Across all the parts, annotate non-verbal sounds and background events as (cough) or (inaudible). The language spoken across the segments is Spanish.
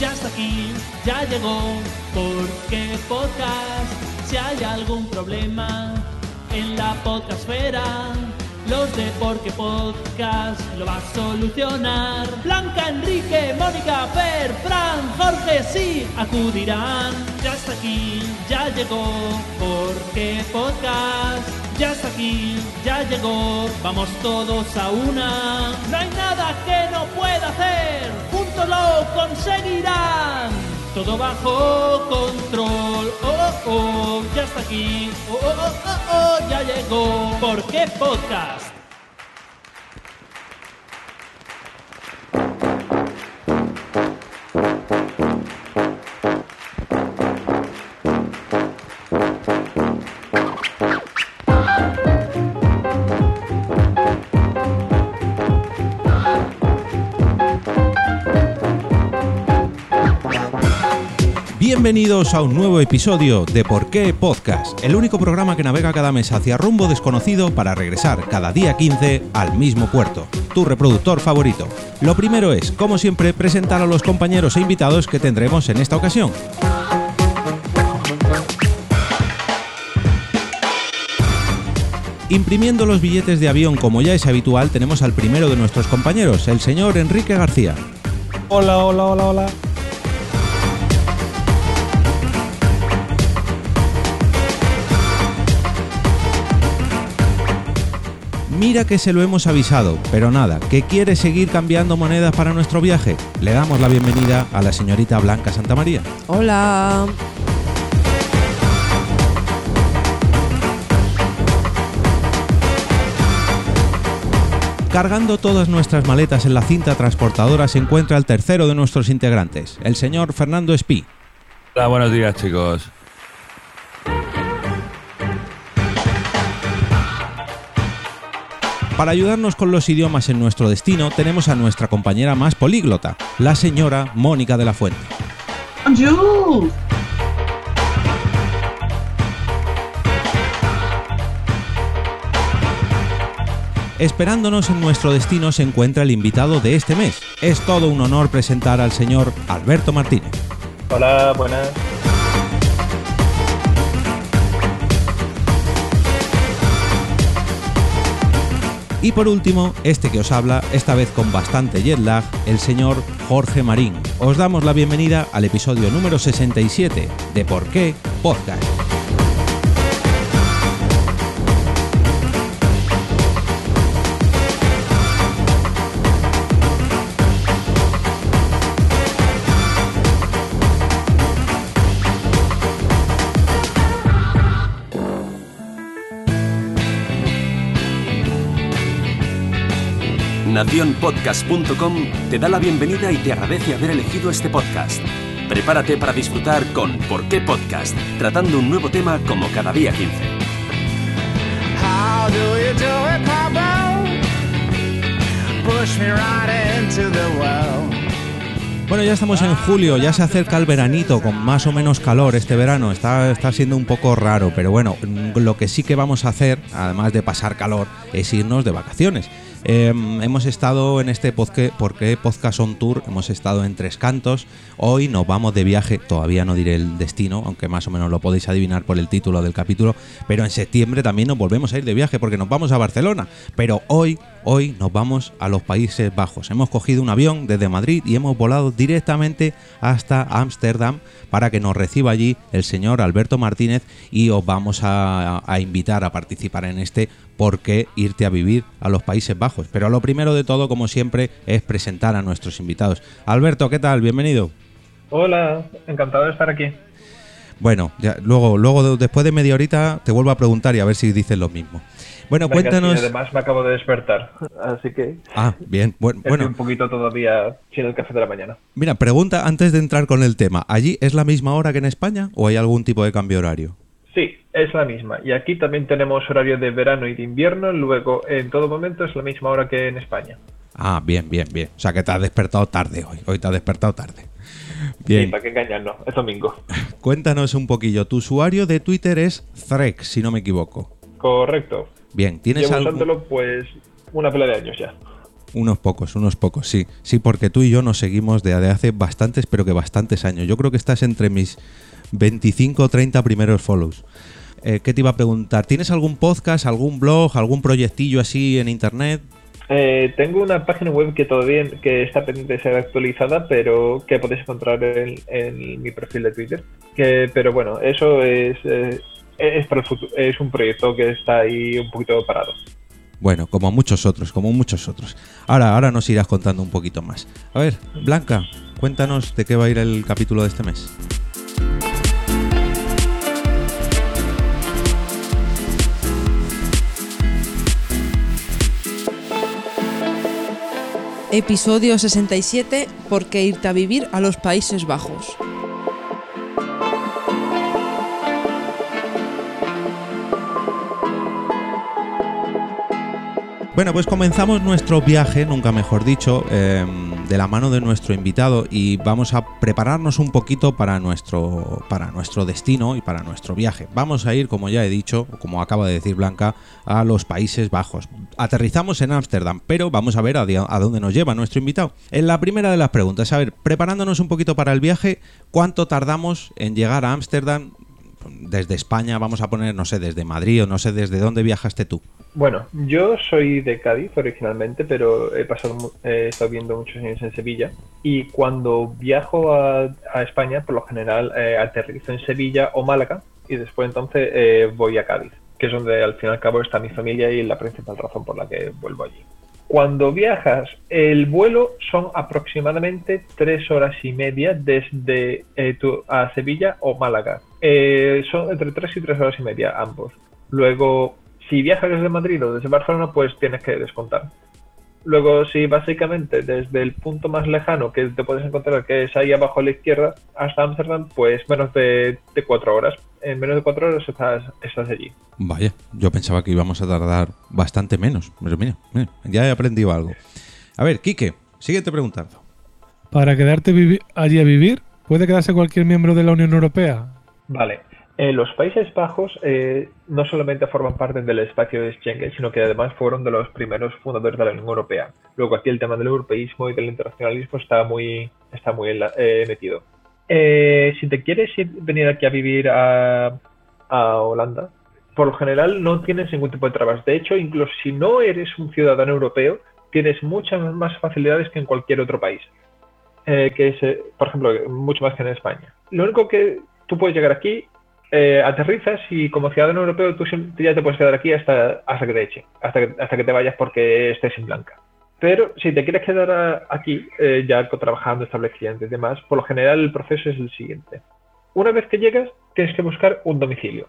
ya está aquí, ya llegó, porque podcast, si hay algún problema en la podcastfera, los de Porque Podcast lo va a solucionar. Blanca, Enrique, Mónica, Fer, Fran, Jorge, sí, acudirán. Ya está aquí, ya llegó, Porque Podcast. Ya está aquí, ya llegó, vamos todos a una. No hay nada que no pueda hacer, lo conseguirán. Todo bajo control, oh, oh, oh, ya está aquí, oh, oh, oh, oh, oh, ya llegó. ¿Por qué podcast? Bienvenidos a un nuevo episodio de Por qué Podcast, el único programa que navega cada mes hacia rumbo desconocido para regresar cada día 15 al mismo puerto, tu reproductor favorito. Lo primero es, como siempre, presentar a los compañeros e invitados que tendremos en esta ocasión. Imprimiendo los billetes de avión como ya es habitual, tenemos al primero de nuestros compañeros, el señor Enrique García. Hola, hola, hola, hola. Mira que se lo hemos avisado, pero nada, que quiere seguir cambiando monedas para nuestro viaje. Le damos la bienvenida a la señorita Blanca Santamaría. Hola. Cargando todas nuestras maletas en la cinta transportadora se encuentra el tercero de nuestros integrantes, el señor Fernando Espí. Hola, buenos días, chicos. Para ayudarnos con los idiomas en nuestro destino, tenemos a nuestra compañera más políglota, la señora Mónica de la Fuente. Bonjour. Esperándonos en nuestro destino se encuentra el invitado de este mes. Es todo un honor presentar al señor Alberto Martínez. Hola, buenas. Y por último, este que os habla, esta vez con bastante jet lag, el señor Jorge Marín. Os damos la bienvenida al episodio número 67 de Por qué Podcast. Nacionpodcast.com te da la bienvenida y te agradece haber elegido este podcast. Prepárate para disfrutar con ¿Por qué Podcast? Tratando un nuevo tema como cada día 15. How do you do it, Papa? Push me right into the well. Bueno, ya estamos en julio, ya se acerca el veranito con más o menos calor este verano. Está, está siendo un poco raro, pero bueno, lo que sí que vamos a hacer, además de pasar calor, es irnos de vacaciones. Eh, hemos estado en este podcast, porque Podcast on Tour, hemos estado en Tres Cantos. Hoy nos vamos de viaje, todavía no diré el destino, aunque más o menos lo podéis adivinar por el título del capítulo. Pero en septiembre también nos volvemos a ir de viaje porque nos vamos a Barcelona. Pero hoy, hoy nos vamos a los Países Bajos. Hemos cogido un avión desde Madrid y hemos volado directamente hasta Ámsterdam para que nos reciba allí el señor Alberto Martínez y os vamos a, a invitar a participar en este por qué irte a vivir a los Países Bajos. Pero lo primero de todo, como siempre, es presentar a nuestros invitados. Alberto, ¿qué tal? Bienvenido. Hola, encantado de estar aquí. Bueno, ya, luego, luego después de media horita te vuelvo a preguntar y a ver si dices lo mismo. Bueno, Venga, cuéntanos. además me acabo de despertar, así que Ah, bien, buen- estoy bueno. un poquito todavía sin el café de la mañana. Mira, pregunta antes de entrar con el tema. ¿Allí es la misma hora que en España o hay algún tipo de cambio horario? Sí, es la misma. Y aquí también tenemos horario de verano y de invierno. Luego, en todo momento, es la misma hora que en España. Ah, bien, bien, bien. O sea que te has despertado tarde hoy. Hoy te has despertado tarde. Sí, Bien, para qué engañarnos. Es domingo. (laughs) cuéntanos un poquillo. Tu usuario de Twitter es Threx, si no me equivoco. Correcto. Bien, ¿tienes Llevo algún- usándolo, pues, una pela de años ya. Unos pocos, unos pocos, sí. Sí, porque tú y yo nos seguimos de hace bastantes, pero que bastantes años. Yo creo que estás entre mis 25 o 30 primeros follows. Eh, ¿Qué te iba a preguntar? ¿Tienes algún podcast, algún blog, algún proyectillo así en internet? Eh, tengo una página web que todavía que está pendiente de ser actualizada, pero que podéis encontrar en, en mi perfil de Twitter. Que, pero bueno, eso es, eh, es, para el futuro, es un proyecto que está ahí un poquito parado. Bueno, como muchos otros, como muchos otros. Ahora, ahora nos irás contando un poquito más. A ver, Blanca, cuéntanos de qué va a ir el capítulo de este mes. Episodio 67. ¿Por qué irte a vivir a los Países Bajos? Bueno, pues comenzamos nuestro viaje, nunca mejor dicho, eh, de la mano de nuestro invitado y vamos a prepararnos un poquito para nuestro, para nuestro destino y para nuestro viaje. Vamos a ir, como ya he dicho, como acaba de decir Blanca, a los Países Bajos. Aterrizamos en Ámsterdam, pero vamos a ver a, a dónde nos lleva nuestro invitado. En la primera de las preguntas, a ver, preparándonos un poquito para el viaje, ¿cuánto tardamos en llegar a Ámsterdam? Desde España, vamos a poner, no sé, desde Madrid o no sé desde dónde viajaste tú. Bueno, yo soy de Cádiz originalmente, pero he pasado, he estado viviendo muchos años en Sevilla. Y cuando viajo a, a España, por lo general eh, aterrizo en Sevilla o Málaga y después entonces eh, voy a Cádiz, que es donde al fin y al cabo está mi familia y la principal razón por la que vuelvo allí. Cuando viajas, el vuelo son aproximadamente tres horas y media desde eh, tu- a Sevilla o Málaga. Eh, son entre tres y tres horas y media ambos. Luego, si viajas desde Madrid o desde Barcelona, pues tienes que descontar. Luego, si básicamente desde el punto más lejano que te puedes encontrar, que es ahí abajo a la izquierda, hasta Ámsterdam, pues menos de cuatro horas. En menos de cuatro horas estás, estás allí. Vaya, yo pensaba que íbamos a tardar bastante menos. Pero mira, mira, ya he aprendido algo. A ver, Quique, siguiente pregunta. Para quedarte allí a vivir, ¿puede quedarse cualquier miembro de la Unión Europea? Vale. Eh, los Países Bajos eh, no solamente forman parte del espacio de Schengen, sino que además fueron de los primeros fundadores de la Unión Europea. Luego aquí el tema del europeísmo y del internacionalismo está muy, está muy eh, metido. Eh, si te quieres ir- venir aquí a vivir a, a Holanda, por lo general no tienes ningún tipo de trabas. De hecho, incluso si no eres un ciudadano europeo, tienes muchas más facilidades que en cualquier otro país. Eh, que es, eh, por ejemplo, mucho más que en España. Lo único que tú puedes llegar aquí, eh, aterrizas y como ciudadano europeo tú ya te puedes quedar aquí hasta, hasta que te echen, hasta que, hasta que te vayas porque estés en blanca. Pero si te quieres quedar aquí, eh, ya trabajando, estableciendo y demás, por lo general el proceso es el siguiente. Una vez que llegas, tienes que buscar un domicilio.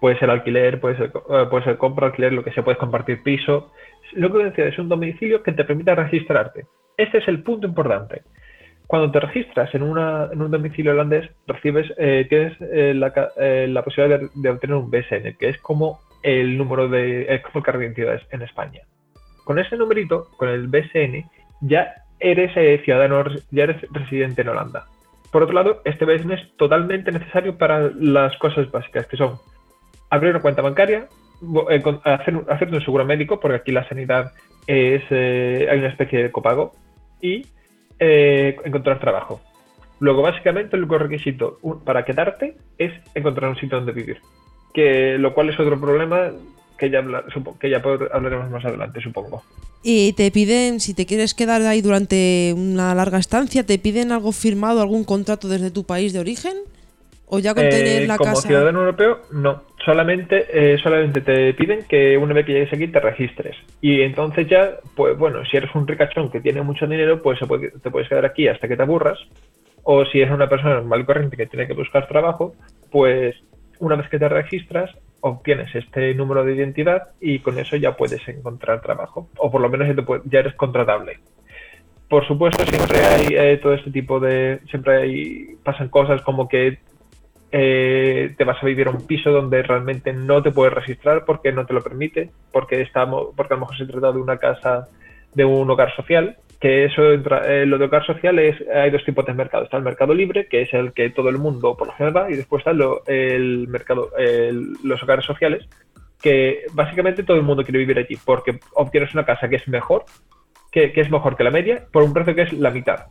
Puede ser alquiler, puede ser, eh, compra, alquiler, lo que sea, puedes compartir piso. Lo que decía es un domicilio que te permita registrarte. Este es el punto importante. Cuando te registras en, una, en un domicilio holandés, recibes, eh, tienes eh, la, posibilidad de, obtener un BSN, que es como el número de, es como el de identidad en España. Con ese numerito, con el BSN, ya eres eh, ciudadano, ya eres residente en Holanda. Por otro lado, este BSN es totalmente necesario para las cosas básicas, que son abrir una cuenta bancaria, eh, con- hacer, un- seguro médico, porque aquí la sanidad es, eh, hay una especie de copago, y encontrar trabajo. Luego, básicamente, el único requisito para quedarte es encontrar un sitio donde vivir. Que, lo cual es otro problema que ya, que ya hablaremos más adelante, supongo. Y te piden, si te quieres quedar ahí durante una larga estancia, ¿te piden algo firmado, algún contrato desde tu país de origen? ¿O ya con Eh, tener la como casa? ciudadano europeo, no. Solamente, eh, solamente te piden que una vez que llegues aquí te registres. Y entonces ya, pues bueno, si eres un ricachón que tiene mucho dinero, pues puede- te puedes quedar aquí hasta que te aburras. O si eres una persona normal corriente que tiene que buscar trabajo, pues una vez que te registras, obtienes este número de identidad y con eso ya puedes encontrar trabajo. O por lo menos ya, eres contratable. Por supuesto, siempre hay eh, todo este tipo de. Siempre hay. pasan cosas como que eh, te vas a vivir a un piso donde realmente no te puedes registrar porque no te lo permite, porque estamos, porque a lo mejor se trata de una casa, de un hogar social, que eso entra, eh, lo de hogar social hay dos tipos de mercado. Está el mercado libre, que es el que todo el mundo por lo general y después está lo- el mercado, el- los hogares sociales, que básicamente todo el mundo quiere vivir allí, porque obtienes una casa que es mejor que, es mejor que la media, por un precio que es la mitad.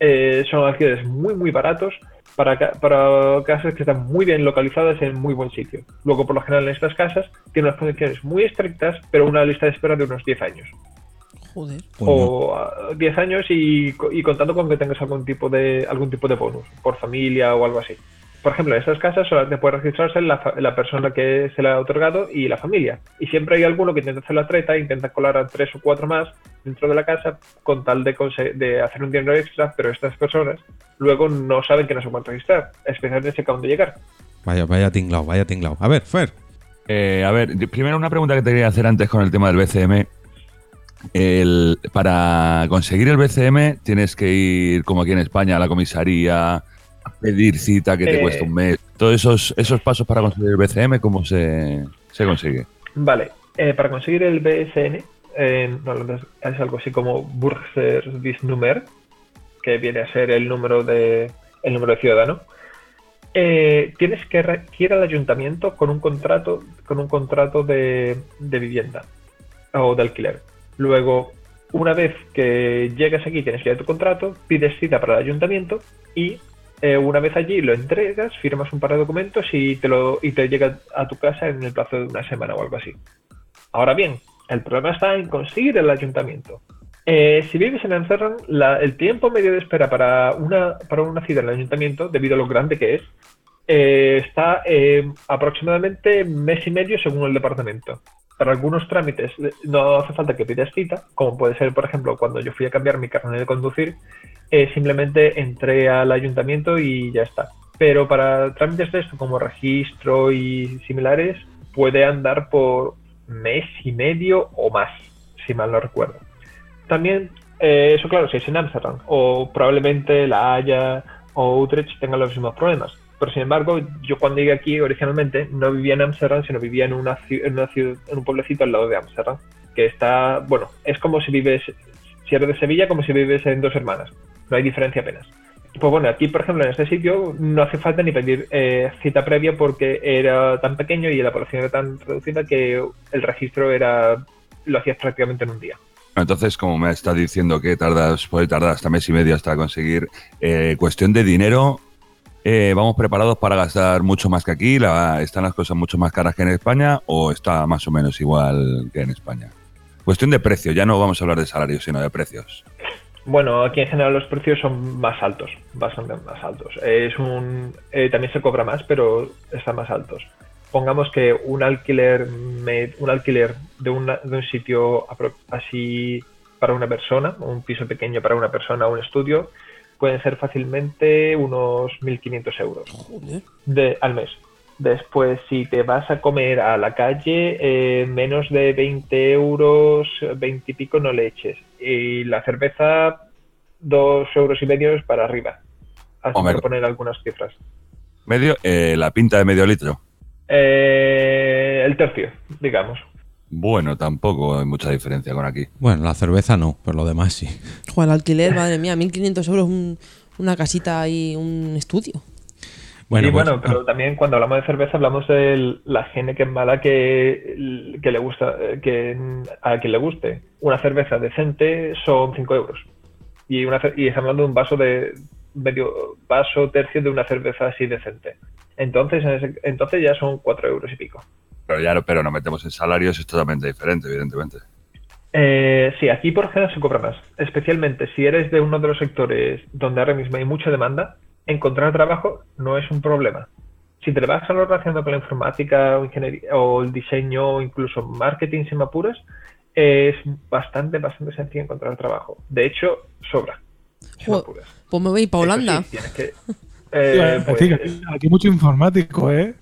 Eh, son alquileres muy, muy baratos para, para casas que están muy bien localizadas en muy buen sitio. Luego, por lo general, en estas casas tienen unas condiciones muy estrictas, pero una lista de espera de unos 10 años. Joder. O ah, 10 años y, co- y contando con que tengas algún tipo de algún tipo de bonus, por familia o algo así. Por ejemplo, en estas casas solamente puede registrarse la, fa- la persona que se le ha otorgado y la familia. Y siempre hay alguno que intenta hacer la treta, intenta colar a tres o cuatro más dentro de la casa con tal de, hacer un dinero extra, pero estas personas luego no saben que no se pueden registrar, especialmente si acaban de llegar. vaya, vaya tinglao, vaya tinglao. A ver, Fer. Eh, a ver, primero una pregunta que te quería hacer antes con el tema del BCM. El, para conseguir el BCM tienes que ir, como aquí en España, a la comisaría, a pedir cita que te Eh. cuesta un mes. Todos esos, esos pasos para conseguir el BCM, ¿cómo se, se consigue? Vale, eh, para conseguir el BSN, holandés es algo así como Burgersdisnummer, que viene a ser el número de, el número de ciudadano. eh, tienes que ir al ayuntamiento con un contrato, con un contrato de, de vivienda o de alquiler. Luego, una vez que llegas aquí, tienes que ir a tu contrato, pides cita para el ayuntamiento y eh, una vez allí lo entregas, firmas un par de documentos y te, lo, y te llega a tu casa en el plazo de una semana o algo así. Ahora bien, el problema está en conseguir el ayuntamiento. Eh, si vives en Amsterdam, el tiempo medio de espera para una, para una cita en el ayuntamiento, debido a lo grande que es, eh, está eh, aproximadamente mes y medio según el departamento. Para algunos trámites no hace falta que pidas cita, como puede ser, por ejemplo, cuando yo fui a cambiar mi carnet de conducir, eh, simplemente entré al ayuntamiento y ya está. Pero para trámites de esto, como registro y similares, puede andar por mes y medio o más, si mal no recuerdo. También, eh, eso claro, si es en Amsterdam, o probablemente La Haya o Utrecht tengan los mismos problemas. Pero sin embargo, yo cuando llegué aquí originalmente no vivía en Amsterdam, sino vivía en, una, en, una ciudad- en un pueblecito al lado de Amsterdam, que está, bueno, es como si vives, si eres de Sevilla, como si vives en Dos Hermanas. No hay diferencia apenas. Pues bueno, aquí, por ejemplo, en este sitio no hace falta ni pedir eh, cita previa porque era tan pequeño y la población era tan reducida que el registro era lo hacías prácticamente en un día. Entonces, como me estás diciendo que tardas, puede tardar hasta mes y medio hasta conseguir eh, cuestión de dinero, eh, ¿vamos preparados para gastar mucho más que aquí? La- ¿Están las cosas mucho más caras que en España o está más o menos igual que en España? Cuestión de precio, ya no vamos a hablar de salarios, sino de precios. Bueno, aquí en general los precios son más altos, bastante más altos. Es un, eh, también se cobra más, pero están más altos. Pongamos que un alquiler, un alquiler de, una- de un sitio así para una persona, un piso pequeño para una persona, un estudio, pueden ser fácilmente unos 1.500 euros Joder. de, al mes. Después, si te vas a comer a la calle, eh, menos de 20 euros, 20 y pico no le eches. Y la cerveza, dos euros y medio para arriba. Así por poner algunas cifras. Medio, eh, la pinta de medio litro. Eh, el tercio, digamos. Bueno, tampoco hay mucha diferencia con aquí. Bueno, la cerveza no, pero lo demás sí. Joder, el alquiler, madre mía, 1.500 euros un- una casita y un estudio. Bueno, y pues, bueno, pero también cuando hablamos de cerveza hablamos de la gente que es mala que, que le gusta, eh, que a quien le guste. Una cerveza decente son 5 euros. Y, una, cer- y estamos hablando de un vaso de medio vaso tercio de una cerveza así decente. Entonces, en ese- entonces ya son 4 euros y pico. Pero ya no, pero no metemos en salarios, es totalmente diferente, evidentemente. Eh, sí, aquí por general se cobra más. Especialmente si eres de uno de los sectores donde ahora mismo hay mucha demanda, encontrar trabajo no es un problema. Si te vas a lo relacionado con la informática o ingeniería o el diseño o incluso marketing sin apuras, es bastante, bastante sencillo encontrar trabajo. De hecho, sobra. Pues me voy para Holanda. sí, tienes que- (laughs) eh, pues, aquí, aquí mucho informático, ¿eh?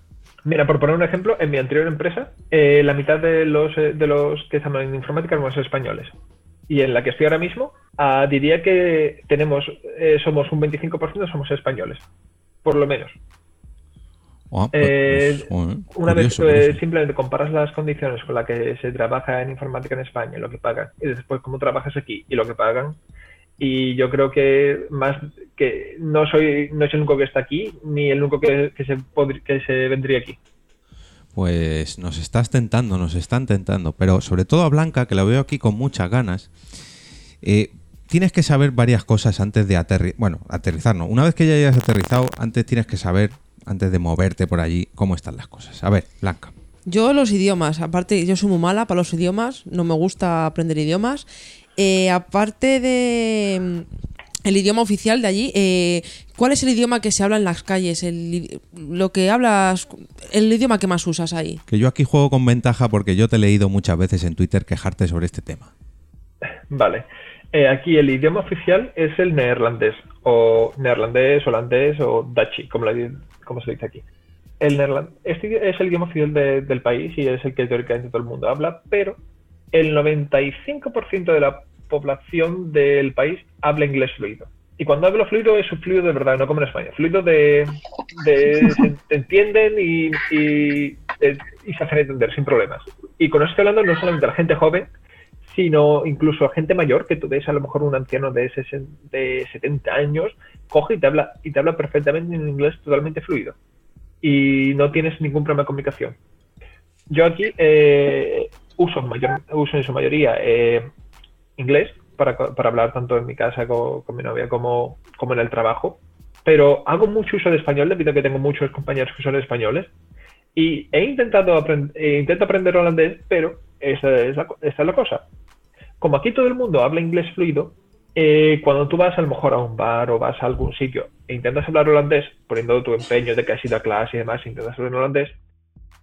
Mira, por poner un ejemplo, en mi anterior empresa, eh, la mitad de los, eh, de los que están en informática son españoles. Y en la que estoy ahora mismo, ah, diría que tenemos, eh, somos un 25% somos españoles, por lo menos. ah, pues, Una vez curioso, que curioso. simplemente comparas las condiciones con las que se trabaja en informática en España, lo que pagan, y después cómo trabajas aquí y lo que pagan, y yo creo que más que no soy no soy el único que está aquí, ni el único que, que se, que se vendría aquí. Pues nos estás tentando, nos están tentando, pero sobre todo a Blanca, que la veo aquí con muchas ganas. Eh, tienes que saber varias cosas antes de aterrizar. Bueno, aterrizar no. Una vez que ya hayas aterrizado, antes tienes que saber, antes de moverte por allí, cómo están las cosas. A ver, Blanca. Yo los idiomas, aparte yo soy muy mala para los idiomas, no me gusta aprender idiomas. Eh, aparte de mm, el idioma oficial de allí, eh, ¿cuál es el idioma que se habla en las calles? El, lo que hablas, el idioma que más usas ahí. Que yo aquí juego con ventaja porque yo te he leído muchas veces en Twitter quejarte sobre este tema. Vale. Eh, aquí el idioma oficial es el neerlandés, o neerlandés, holandés o dachi, como, la- como se dice aquí. El neerland- este es el idioma oficial de- del país y es el que teóricamente todo el mundo habla, pero el 95% de la población del país habla inglés fluido. Y cuando hablo fluido es un fluido de verdad, no como en España. Fluido de... de (laughs) se, te entienden y, y, eh, y se hacen entender sin problemas. Y con eso estoy hablando no solamente a la gente joven, sino incluso a gente mayor, que tú ves a lo mejor un anciano de, 60 de 70 años, coge y te habla, y te habla perfectamente en inglés totalmente fluido. Y no tienes ningún problema de comunicación. Yo aquí eh, uso, mayor- uso en su mayoría eh, inglés para, para hablar tanto en mi casa co- con, mi novia como, como en el trabajo, pero hago mucho uso de español debido a que tengo muchos compañeros que son españoles y he intentado aprender, intento aprender holandés, pero esa es, la, esa es la cosa. Como aquí todo el mundo habla inglés fluido, eh, cuando tú vas a lo mejor a un bar o vas a algún sitio e intentas hablar holandés, poniendo tu empeño de que has ido a clase y demás, intentas hablar en holandés,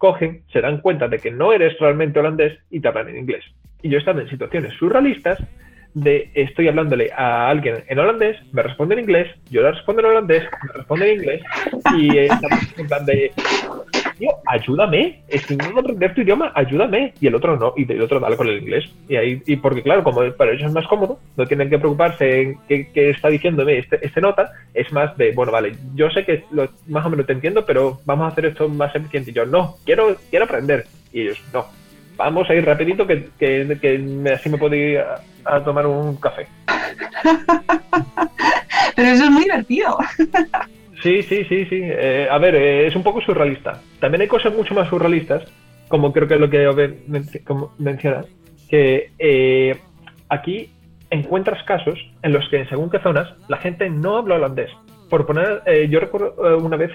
cogen, se dan cuenta de que no eres realmente holandés y te hablan en inglés. Y yo he en situaciones surrealistas de estoy hablándole a alguien en holandés, me responde en inglés, yo le respondo en holandés, me responde en inglés y eh, estamos en plan de ayúdame, estoy intentando aprender tu idioma, ayúdame. Y el otro no, y el otro dale con el inglés. Y ahí, y porque claro, como para ellos es más cómodo, no tienen que preocuparse en qué, está diciéndome este, este nota, es más de, bueno, vale, yo sé que lo- más o menos te entiendo, pero vamos a hacer esto más eficiente. Y yo, no, quiero, quiero aprender. Y ellos, no, vamos a ir rapidito que, que, que así me puedo ir a tomar un café. (laughs) Pero eso es muy divertido. (laughs) Sí, sí, sí, sí. Eh, a ver, eh, es un poco surrealista. También hay cosas mucho más surrealistas, como creo que es lo que Ove menc- como menciona, que eh, aquí encuentras casos en los que según qué zonas la gente no habla holandés. Por poner, eh, yo recuerdo eh, una vez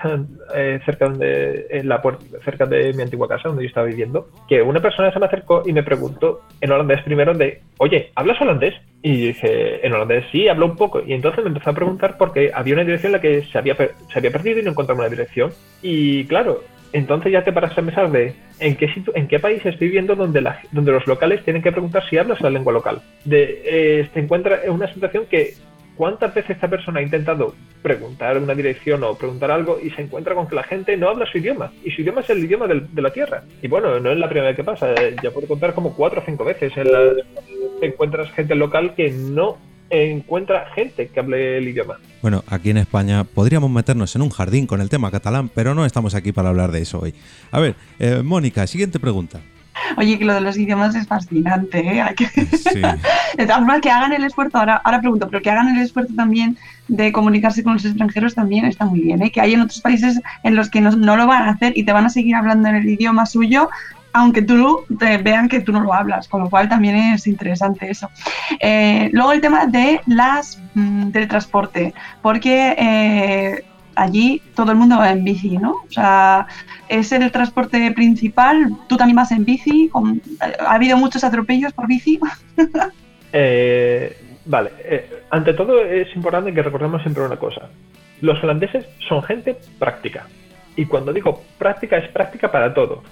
eh, cerca de en la puerta, cerca de mi antigua casa donde yo estaba viviendo, que una persona se me acercó y me preguntó en holandés primero de, oye, ¿hablas holandés? Y dije, en holandés sí, hablo un poco. Y entonces me empezó a preguntar porque había una dirección en la que se había, se había perdido y no encontraba una dirección. Y claro, entonces ya te paras a pensar de en qué país estoy viviendo donde, la, donde los locales tienen que preguntar si hablas la lengua local. De, eh, te encuentra en una situación que cuántas veces esta persona ha intentado preguntar una dirección o preguntar algo y se encuentra con que la gente no habla su idioma y su idioma es el idioma de la tierra. Y bueno, no es la primera vez que pasa, ya puedo contar como cuatro o cinco veces en que encuentras gente local que no encuentra gente que hable el idioma. Bueno, aquí en España podríamos meternos en un jardín con el tema catalán, pero no estamos aquí para hablar de eso hoy. A ver, eh, Mónica, siguiente pregunta. Oye, que lo de los idiomas es fascinante, ¿eh? Hay que- Sí. De todas formas, que hagan el esfuerzo, ahora, ahora pregunto, pero que hagan el esfuerzo también de comunicarse con los extranjeros también está muy bien, ¿eh? Que hay en otros países en los que no, no lo van a hacer y te van a seguir hablando en el idioma suyo, aunque tú te vean que tú no lo hablas, con lo cual también es interesante eso. Eh, luego el tema de las mm, del transporte, porque eh, allí todo el mundo va en bici, ¿no? O sea, es el transporte principal, tú también vas en bici, con- ha habido muchos atropellos por bici. (laughs) Eh, vale, eh, ante todo es importante que recordemos siempre una cosa. Los holandeses son gente práctica. Y cuando digo práctica, es práctica para todo.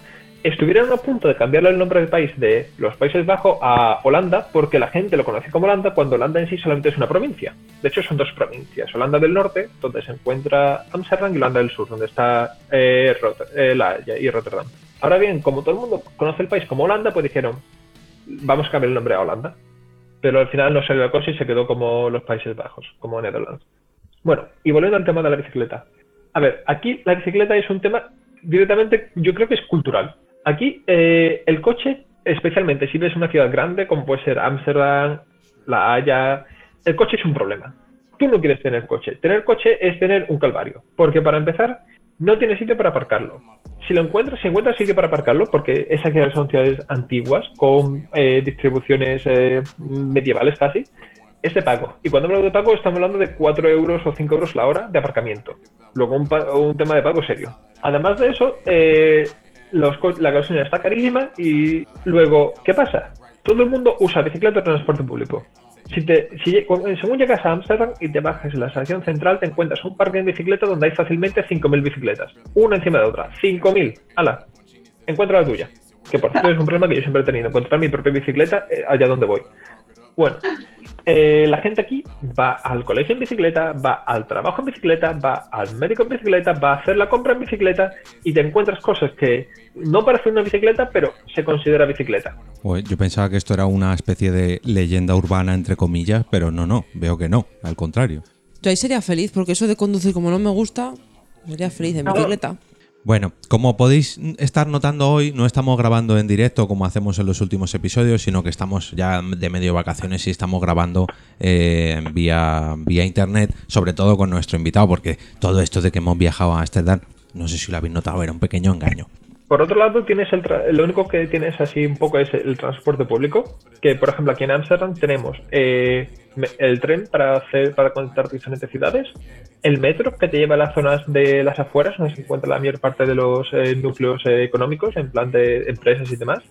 Estuvieron a punto de cambiarle el nombre del país de los Países Bajos a Holanda porque la gente lo conoce como Holanda cuando Holanda en sí solamente es una provincia. De hecho, son dos provincias. Holanda del Norte, donde se encuentra Amsterdam, y Holanda del Sur, donde está eh, eh, La Haya y Rotterdam. Ahora bien, como todo el mundo conoce el país como Holanda, pues dijeron, vamos a cambiar el nombre a Holanda pero al final no salió la cosa y se quedó como los Países Bajos, como Netherlands. Bueno, y volviendo al tema de la bicicleta. A ver, aquí la bicicleta es un tema directamente, yo creo que es cultural. Aquí eh, el coche, especialmente si ves una ciudad grande como puede ser Ámsterdam, La Haya, el coche es un problema. Tú no quieres tener coche. Tener coche es tener un calvario, porque para empezar no tienes sitio para aparcarlo. Si lo encuentras, si encuentras sitio para aparcarlo, porque esas ciudades son ciudades antiguas con eh, distribuciones eh, medievales casi, es de pago. Y cuando hablo de pago, estamos hablando de 4 euros o 5 euros la hora de aparcamiento. Luego un, un tema de pago serio. Además de eso, eh, los co- la gasolina está carísima y luego, ¿qué pasa? Todo el mundo usa bicicleta o transporte público. Si te, si, según llegas a Ámsterdam y te bajas en la estación central, te encuentras un parque de bicicletas donde hay fácilmente 5.000 bicicletas. Una encima de otra. 5.000. ¡Hala! Encuentra la tuya. Que por cierto (laughs) es un problema que yo siempre he tenido. Encontrar mi propia bicicleta eh, allá donde voy. Bueno, eh, la gente aquí va al colegio en bicicleta, va al trabajo en bicicleta, va al médico en bicicleta, va a hacer la compra en bicicleta y te encuentras cosas que no parecen una bicicleta, pero se considera bicicleta. Pues yo pensaba que esto era una especie de leyenda urbana, entre comillas, pero no, no, veo que no, al contrario. Yo ahí sería feliz, porque eso de conducir como no me gusta, sería feliz en bicicleta. Bueno, como podéis estar notando hoy, no estamos grabando en directo como hacemos en los últimos episodios, sino que estamos ya de medio vacaciones y estamos grabando eh, vía, vía internet, sobre todo con nuestro invitado, porque todo esto de que hemos viajado a Ámsterdam, no sé si lo habéis notado, era un pequeño engaño. Por otro lado, tienes el tra- lo único que tienes así un poco es el transporte público, que por ejemplo aquí en Ámsterdam tenemos eh, el tren para hacer para conectar diferentes ciudades, el metro que te lleva a las zonas de las afueras, donde se encuentra la mayor parte de los eh, núcleos eh, económicos, en plan de empresas y demás.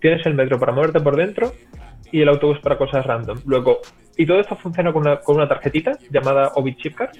Tienes el metro para moverte por dentro y el autobús para cosas random. Luego, y todo esto funciona con una, con una tarjetita llamada Obi Chip Card,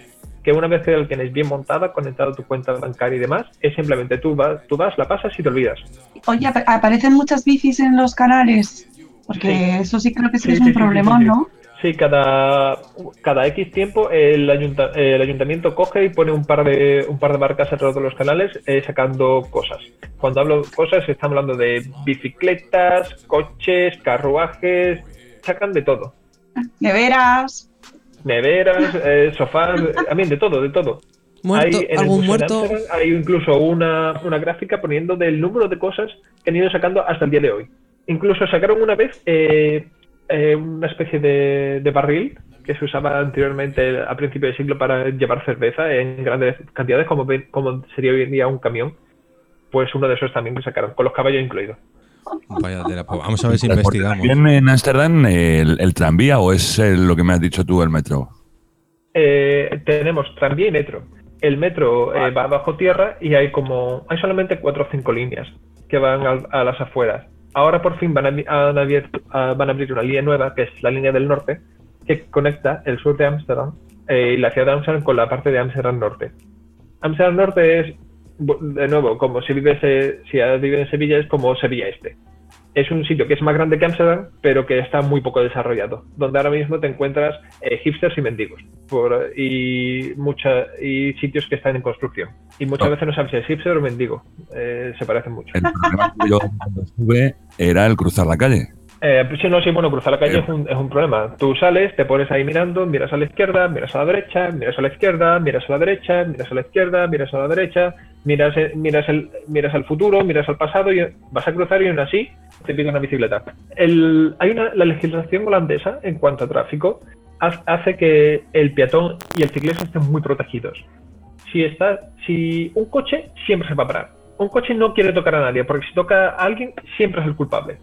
que una vez que la tienes bien montada, conectada a tu cuenta bancaria y demás, es simplemente tú vas, tú vas, la pasas y te olvidas. Oye, ap- aparecen muchas bicis en los canales, porque Sí. eso sí creo que sí, Sí, es un problemón. ¿no? Sí, cada, cada X tiempo el, ayunta- el ayuntamiento coge y pone un par de un par de barcas alrededor de los canales eh, sacando cosas. Cuando hablo de cosas, estamos hablando de bicicletas, coches, carruajes, sacan de todo. Neveras. Neveras, eh, sofás, a mí de todo, de todo. Muerto, Hay en algún muerto. Hay incluso una, una gráfica poniendo del número de cosas que han ido sacando hasta el día de hoy. Incluso sacaron una vez eh, eh, una especie de, de barril que se usaba anteriormente a principios del siglo para llevar cerveza en grandes cantidades, como, ven- como sería hoy en día un camión. Pues uno de esos también que sacaron, con los caballos incluidos. Vaya tela, pues vamos a ver si ¿Transporte investigamos. también en Ámsterdam el, el tranvía o es lo que me has dicho tú, el metro? Eh, tenemos tranvía y metro. El metro eh, va bajo tierra y hay como hay solamente cuatro o cinco líneas que van al- a, las afueras. Ahora por fin van a, han ah, van a abrir una línea nueva que es la línea del norte que conecta el sur de Ámsterdam eh, y la ciudad de Ámsterdam con la parte de Ámsterdam norte. Ámsterdam norte es de nuevo como si vives eh, si vives en Sevilla es como Sevilla este. Es un sitio que es más grande que Ámsterdam, pero que está muy poco desarrollado, donde ahora mismo te encuentras eh, hipsters y mendigos por, y, mucha, y sitios que están en construcción. Y muchas Oh. veces no sabes si es hipster o mendigo, eh, se parecen mucho. El problema que yo era el cruzar la calle. Eh, pues sí, no, sí, bueno, cruzar la calle Eh. es un, es un problema. Tú sales, te pones ahí mirando, miras a la izquierda, miras a la derecha, miras a la izquierda, miras a la derecha, miras a la izquierda, miras a la derecha, miras, eh, miras, el, miras al futuro, miras al pasado y vas a cruzar y aún así te pide una bicicleta. Hay una, la legislación holandesa en cuanto a tráfico ha- hace que el peatón y el ciclista estén muy protegidos. Si, está, si un coche siempre se va a parar. Un coche no quiere tocar a nadie, porque si toca a alguien siempre es el culpable.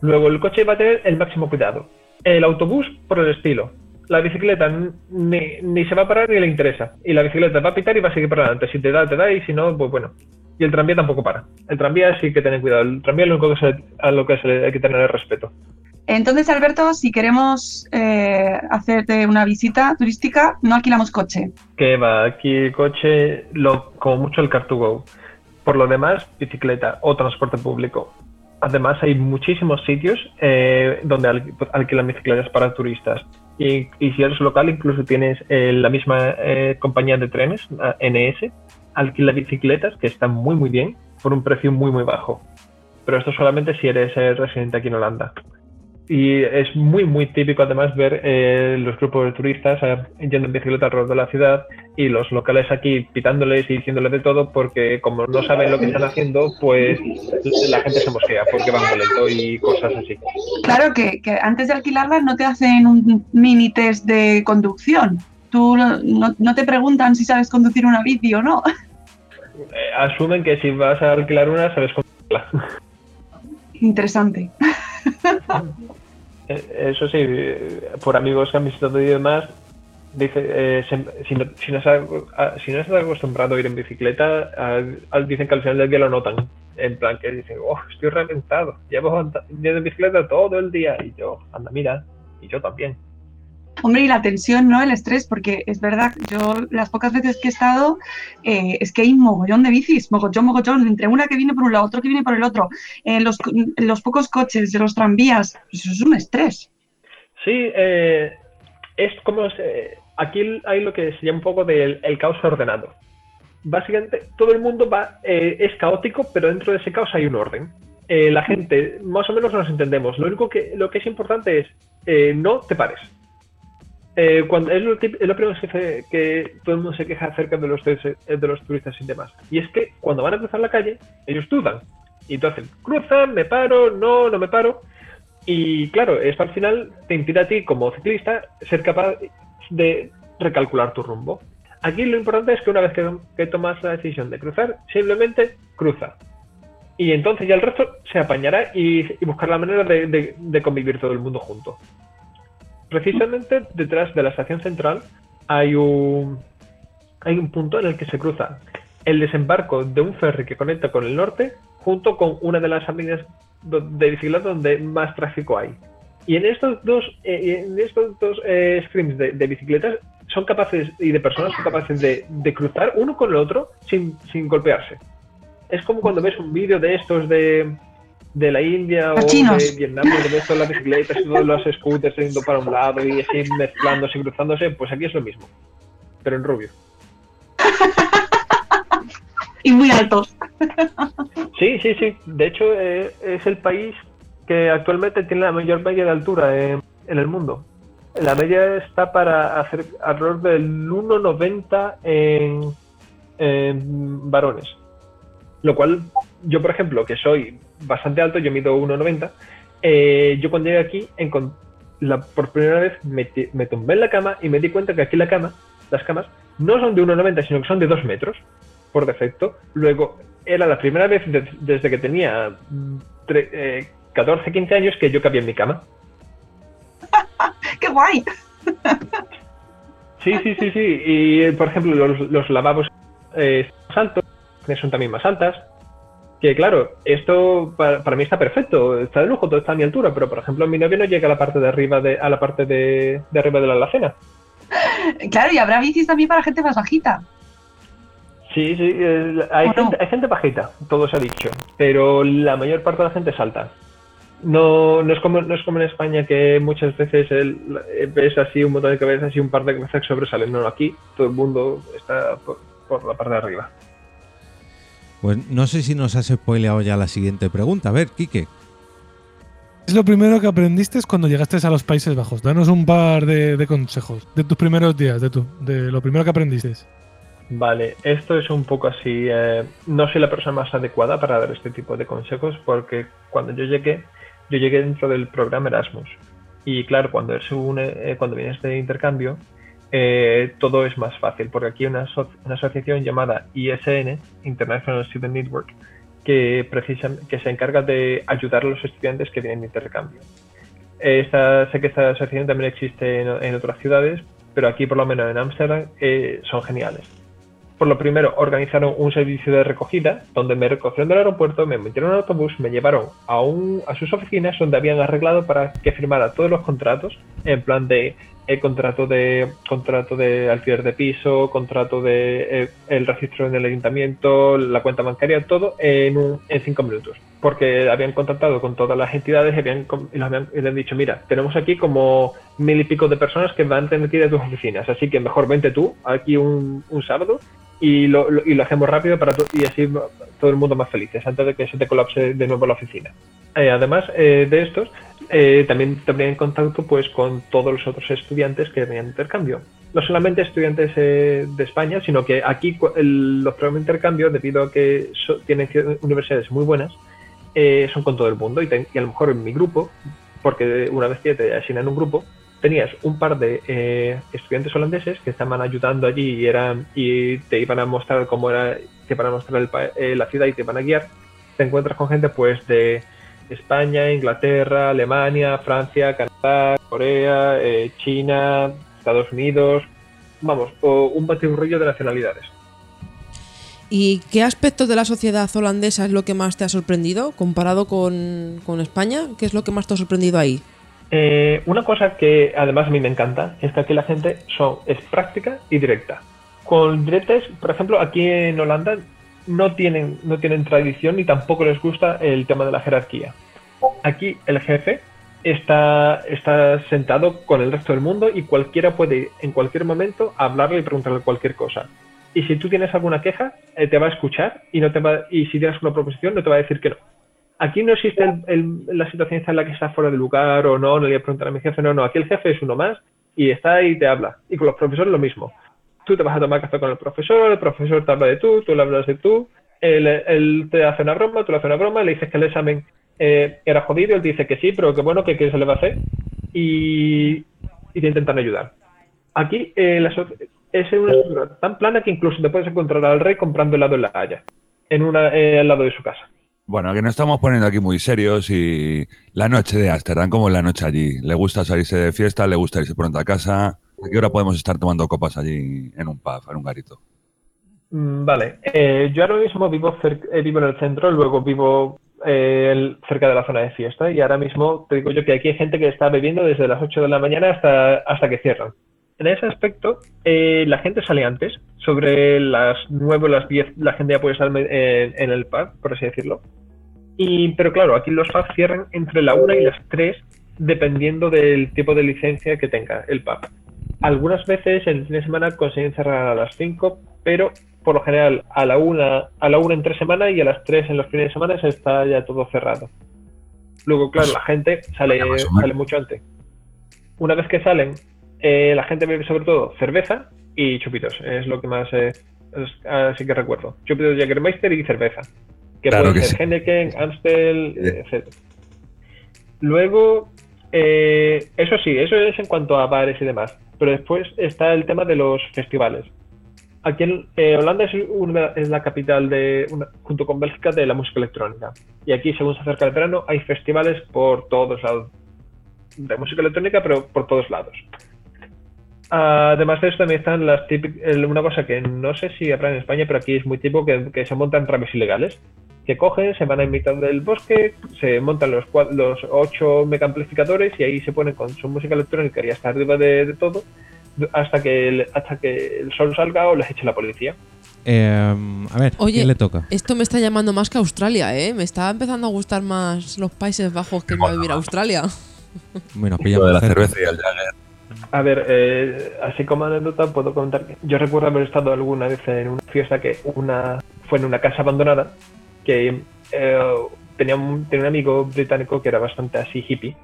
Luego el coche va a tener el máximo cuidado. El autobús por el estilo. La bicicleta ni se va a parar ni le interesa. Y la bicicleta va a pitar y va a seguir para adelante. Si te da, te da y si no, pues bueno. Y el tranvía tampoco para. El tranvía sí que tener cuidado. El tranvía es lo único que se- a lo que se le hay que tener el respeto. Entonces, Alberto, si queremos eh, hacerte una visita turística, no alquilamos coche. Que va, aquí el coche, lo, como mucho el Car2Go. Por lo demás, bicicleta o transporte público. Además, hay muchísimos sitios eh, donde al- alquilan bicicletas para turistas. Y, y si eres local, incluso tienes eh, la misma compañía de trenes, NS, alquila bicicletas que están muy, muy bien, por un precio muy, muy bajo. Pero esto solamente si eres eh, residente aquí en Holanda. Y es muy, muy típico además ver eh, los grupos de turistas eh, yendo en bicicleta alrededor de la ciudad y los locales aquí pitándoles y diciéndoles de todo porque como no saben lo que están haciendo, pues la gente se mosquea porque van muy lento y cosas así. Claro que, que antes de alquilarla no te hacen un mini test de conducción. Tú no- no te preguntan si sabes conducir una bici o no. (laughs) Eh, asumen que si vas a alquilar una, sabes conducirla. (laughs) Interesante. (laughs) Eh, Eso sí, eh, por amigos que han visitado y demás, dice, eh, se- si, no, si, no estás, a- si no estás acostumbrado a ir en bicicleta, al- al- dicen que al final del día lo notan. En plan, que dicen, oh, estoy reventado, llevo anda- yendo en bicicleta todo el día. Y yo, anda, mira, y yo también. Hombre, y la tensión, ¿no? El estrés, porque es verdad, yo las pocas veces que he estado, eh, es que hay un mogollón de bicis, mogollón, mogollón, entre una que viene por un lado, otro que viene por el otro, eh, los, los pocos coches, los tranvías, eso es un estrés. Sí, eh, es como aquí hay lo que se llama un poco del el caos ordenado. Básicamente todo el mundo va eh, es caótico, pero dentro de ese caos hay un orden. Eh, la gente más o menos nos entendemos. Lo único que lo que es importante es no te pares. Eh, es lo, es que, todo el mundo se queja acerca de los, de los turistas y demás. Y es que cuando van a cruzar la calle, ellos dudan. Y entonces, cruzan, me paro, no, no me paro. Y claro, esto al final te impide a ti como ciclista ser capaz de recalcular tu rumbo. Aquí lo importante es que una vez que, tomas la decisión de cruzar, simplemente cruza. Y entonces ya el resto se apañará y, y buscar la manera de convivir todo el mundo junto. Precisamente detrás de la estación central hay un, hay un punto en el que se cruza el desembarco de un ferry que conecta con el norte junto con una de las avenidas de bicicleta donde más tráfico hay. Y en estos dos, eh, en estos dos eh, de bicicletas son capaces, y de personas son capaces de, de cruzar uno con el otro sin, sin golpearse. Es como cuando ves un vídeo de estos de, de la India Los o chinos. de Vietnam, donde ves las bicicletas y (laughs) todos los scooters yendo para un lado y así mezclándose y cruzándose, pues aquí es lo mismo, pero en rubio. (laughs) Y muy altos. (laughs) Sí, sí, sí. De hecho, eh, es el país que actualmente tiene la mayor media de altura en, en el mundo. La media está para hacer alrededor del 1,90 en, en varones. Lo cual, yo por ejemplo, que soy bastante alto, yo mido 1,90, eh, yo cuando llegué aquí, la, por primera vez me, me tumbé en la cama y me di cuenta que aquí la cama, las camas, no son de 1,90, sino que son de 2 metros por defecto. Luego, era la primera vez de- desde que tenía mm, tre- eh, 14, 15 años que yo cabía en mi cama. (laughs) ¡Qué guay! Sí, sí, sí, sí. Y, por ejemplo, los, los lavabos eh, más altos, son también más altas. Que claro, esto para, para mí está perfecto, está de lujo, todo está a mi altura, pero por ejemplo mi novio no llega a la parte de arriba de, a la parte de, de arriba de la alacena. (laughs) Claro, y habrá bicis también para gente más bajita. Sí, sí, eh, hay, gente, hay gente bajita, todo se ha dicho, pero la mayor parte de la gente salta. No, no, es como, no es como en España que muchas veces el- eh, ves así un montón de cabezas y un par de cabezas que sobresalen. No, no, aquí todo el mundo está por, por la parte de arriba. Pues no sé si nos has spoileado ya la siguiente pregunta. A ver, Quique. Es lo primero que aprendiste cuando llegaste a los Países Bajos. Danos un par de, de consejos de tus primeros días, de, tu, de lo primero que aprendiste. Vale, esto es un poco así. eh, no soy la persona más adecuada para dar este tipo de consejos porque cuando yo llegué, yo llegué dentro del programa Erasmus. Y claro, cuando, se une, eh, cuando vienes de intercambio, eh, todo es más fácil porque aquí hay una, aso- una asociación llamada ISN, International Student Network, que, se encarga de ayudar a los estudiantes que vienen de intercambio. Esta, sé que esta asociación también existe en, en otras ciudades, pero aquí, por lo menos en Ámsterdam, eh, son geniales. Por lo primero, organizaron un servicio de recogida donde me recogieron del aeropuerto, me metieron en un autobús, me llevaron a, un, a sus oficinas donde habían arreglado para que firmara todos los contratos, en plan de el contrato de contrato de alquiler de piso, contrato de eh, el registro en el ayuntamiento, la cuenta bancaria, todo en, un- en cinco minutos. Porque habían contactado con todas las entidades y, habían, y les habían, y les han dicho, mira, tenemos aquí como mil y pico de personas que van a tener que ir a tus oficinas, así que mejor vente tú aquí un sábado y lo, y lo hacemos rápido para y así todo el mundo más felices antes de que se te colapse de nuevo la oficina. Eh, además eh, de estos, eh, también también en contacto pues con todos los otros estudiantes que venían de intercambio. No solamente estudiantes eh, de España, sino que aquí los programas de intercambio, debido a que so- tienen universidades muy buenas, eh, son con todo el mundo. Y, te- y a lo mejor en mi grupo, porque una vez que te asignan un grupo, tenías un par de eh, estudiantes holandeses que estaban ayudando allí y eran y te iban a mostrar cómo era, te iban a mostrar el eh, la ciudad y te iban a guiar. Te encuentras con gente pues de España, Inglaterra, Alemania, Francia, Canadá, Corea, eh, China, Estados Unidos, vamos, un batiburrillo de nacionalidades. ¿Y qué aspectos de la sociedad holandesa es lo que más te ha sorprendido comparado con, con España? ¿Qué es lo que más te ha sorprendido ahí? Eh, una cosa que además a mí me encanta es que aquí la gente es práctica y directa. Con directes, por ejemplo, aquí en Holanda no tienen, no tienen tradición ni tampoco les gusta el tema de la jerarquía. Aquí el jefe está, está sentado con el resto del mundo y cualquiera puede en cualquier momento hablarle y preguntarle cualquier cosa. Y si tú tienes alguna queja, eh, te va a escuchar y no te va, y si tienes una proposición no te va a decir que no. Aquí no existe el- el- la situación en la que está fuera de lugar o no, no le voy a preguntar a mi jefe, no, no, aquí el jefe es uno más y está ahí y te habla. Y con los profesores lo mismo. Tú te vas a tomar café con el profesor, el profesor te habla de tú, tú le hablas de tú, él, te hace una broma, tú le haces una broma, le dices que el examen eh, era jodido, él dice que sí, pero que bueno, que se le va a hacer y, y te intentan ayudar. Aquí eh, la so- es una estructura tan plana que incluso te puedes encontrar al rey comprando helado en la Haya, en una, eh, al lado de su casa. Bueno, que nos estamos poniendo aquí muy serios y la noche de Ámsterdam, como es la noche allí? ¿Le gusta salirse de fiesta? ¿Le gusta irse pronto a casa? ¿A qué hora podemos estar tomando copas allí en un pub, en un garito? Mm, Vale, eh, yo ahora mismo vivo, eh, vivo en el centro, luego vivo eh, cerca de la zona de fiesta y ahora mismo te digo yo que aquí hay gente que está bebiendo desde las 8 de la mañana hasta, hasta que cierran. En ese aspecto, eh, la gente sale antes, sobre las 9 o las 10 la gente ya puede estar en, en el pub, por así decirlo. Y, pero claro, aquí los pubs cierran entre la 1 y las 3 dependiendo del tipo de licencia que tenga el pub. Algunas veces en el fin de semana consiguen cerrar a las 5, pero por lo general a la 1 a la una en tres semanas y a las 3 en los fines de semana está ya todo cerrado. Luego, claro, la gente sale, sale mucho antes. Una vez que salen, eh, la gente bebe sobre todo cerveza y chupitos. Es lo que más eh, es- así que recuerdo. Chupitos Jägermeister y cerveza. Que Claro puede que ser sí. Heineken, Amstel, etc. Luego, eh, eso sí, eso es en cuanto a bares y demás. Pero después está el tema de los festivales. Aquí en eh, Holanda es, una- es la capital de, una- junto con Bélgica, de la música electrónica. Y aquí, según se acerca el verano, hay festivales por todos lados. De música electrónica, pero por todos lados. Además de eso, también están las típic- el- una cosa que no sé si habrá en España, pero aquí es muy tipo que, que se montan raves ilegales. Que cogen, se van a mitad del bosque, se montan los, cua- los ocho mega amplificadores y ahí se ponen con su música electrónica y hasta arriba de, de todo hasta que, el, hasta que el sol salga o les eche la policía. Eh, a ver, Oye, ¿quién le toca? Esto me está llamando más que Australia, ¿eh? Me está empezando a gustar más los Países Bajos que irme a vivir a Australia. Bueno, pillamos de la cerveza y el Jagger. A ver, eh, así como anécdota puedo comentar que yo recuerdo haber estado alguna vez en una fiesta que una fue en una casa abandonada que eh, tenía, un, tenía un amigo británico que era bastante así hippie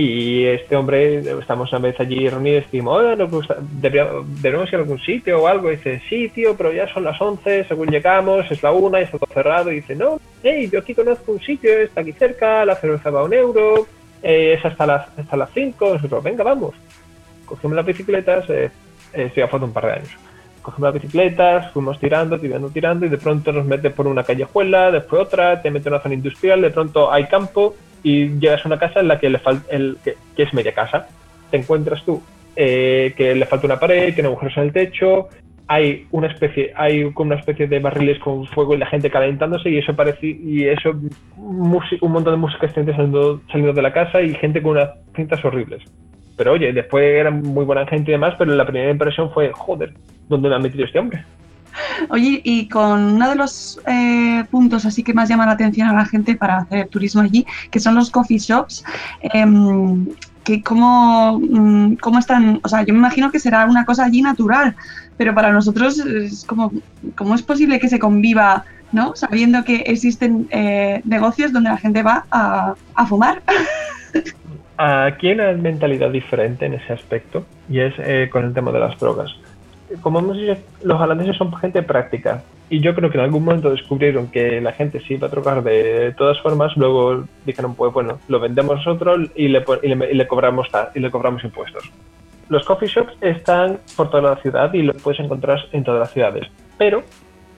y este hombre, estamos una vez allí reunidos y decimos, "Oye, nos deberíamos ir a algún sitio o algo. Y dice, sí, tío, pero ya son las 11, según llegamos, es la una, y está todo cerrado. Y dice, no, hey, yo aquí conozco un sitio, está aquí cerca, la cerveza va a un euro, eh, es hasta las, hasta las 5. Nosotros, venga, vamos. Cogimos las bicicletas, eh, eh, estoy a un par de años. Cogimos las bicicletas, fuimos tirando, tirando, tirando, y de pronto nos mete por una callejuela, después otra, te mete en una zona industrial, de pronto hay campo, y llegas a una casa en la que le falta, que, que es media casa. Te encuentras tú eh, que le falta una pared, tiene agujeros en el techo, hay una especie, hay como una especie de barriles con fuego y la gente calentándose y eso parece y eso un montón de música saliendo, saliendo de la casa y gente con unas cintas horribles. Pero oye, después eran muy buena gente y demás, pero la primera impresión fue, joder, ¿dónde me ha metido este hombre? Oye, y con uno de los eh, puntos así que más llama la atención a la gente para hacer turismo allí, que son los coffee shops, em, que cómo, mm, cómo están, o sea, yo me imagino que será una cosa allí natural, pero para nosotros es como, ¿cómo es posible que se conviva, ¿no? Sabiendo que existen eh, negocios donde la gente va a fumar. (laughs) Aquí hay una mentalidad diferente en ese aspecto y es eh, con el tema de las drogas. Como hemos dicho, los holandeses son gente práctica y yo creo que en algún momento descubrieron que la gente se iba a drogar de todas formas, luego dijeron, pues bueno, lo vendemos nosotros y le, y le, y le cobramos y le cobramos impuestos. Los coffee shops están por toda la ciudad y los puedes encontrar en todas las ciudades, pero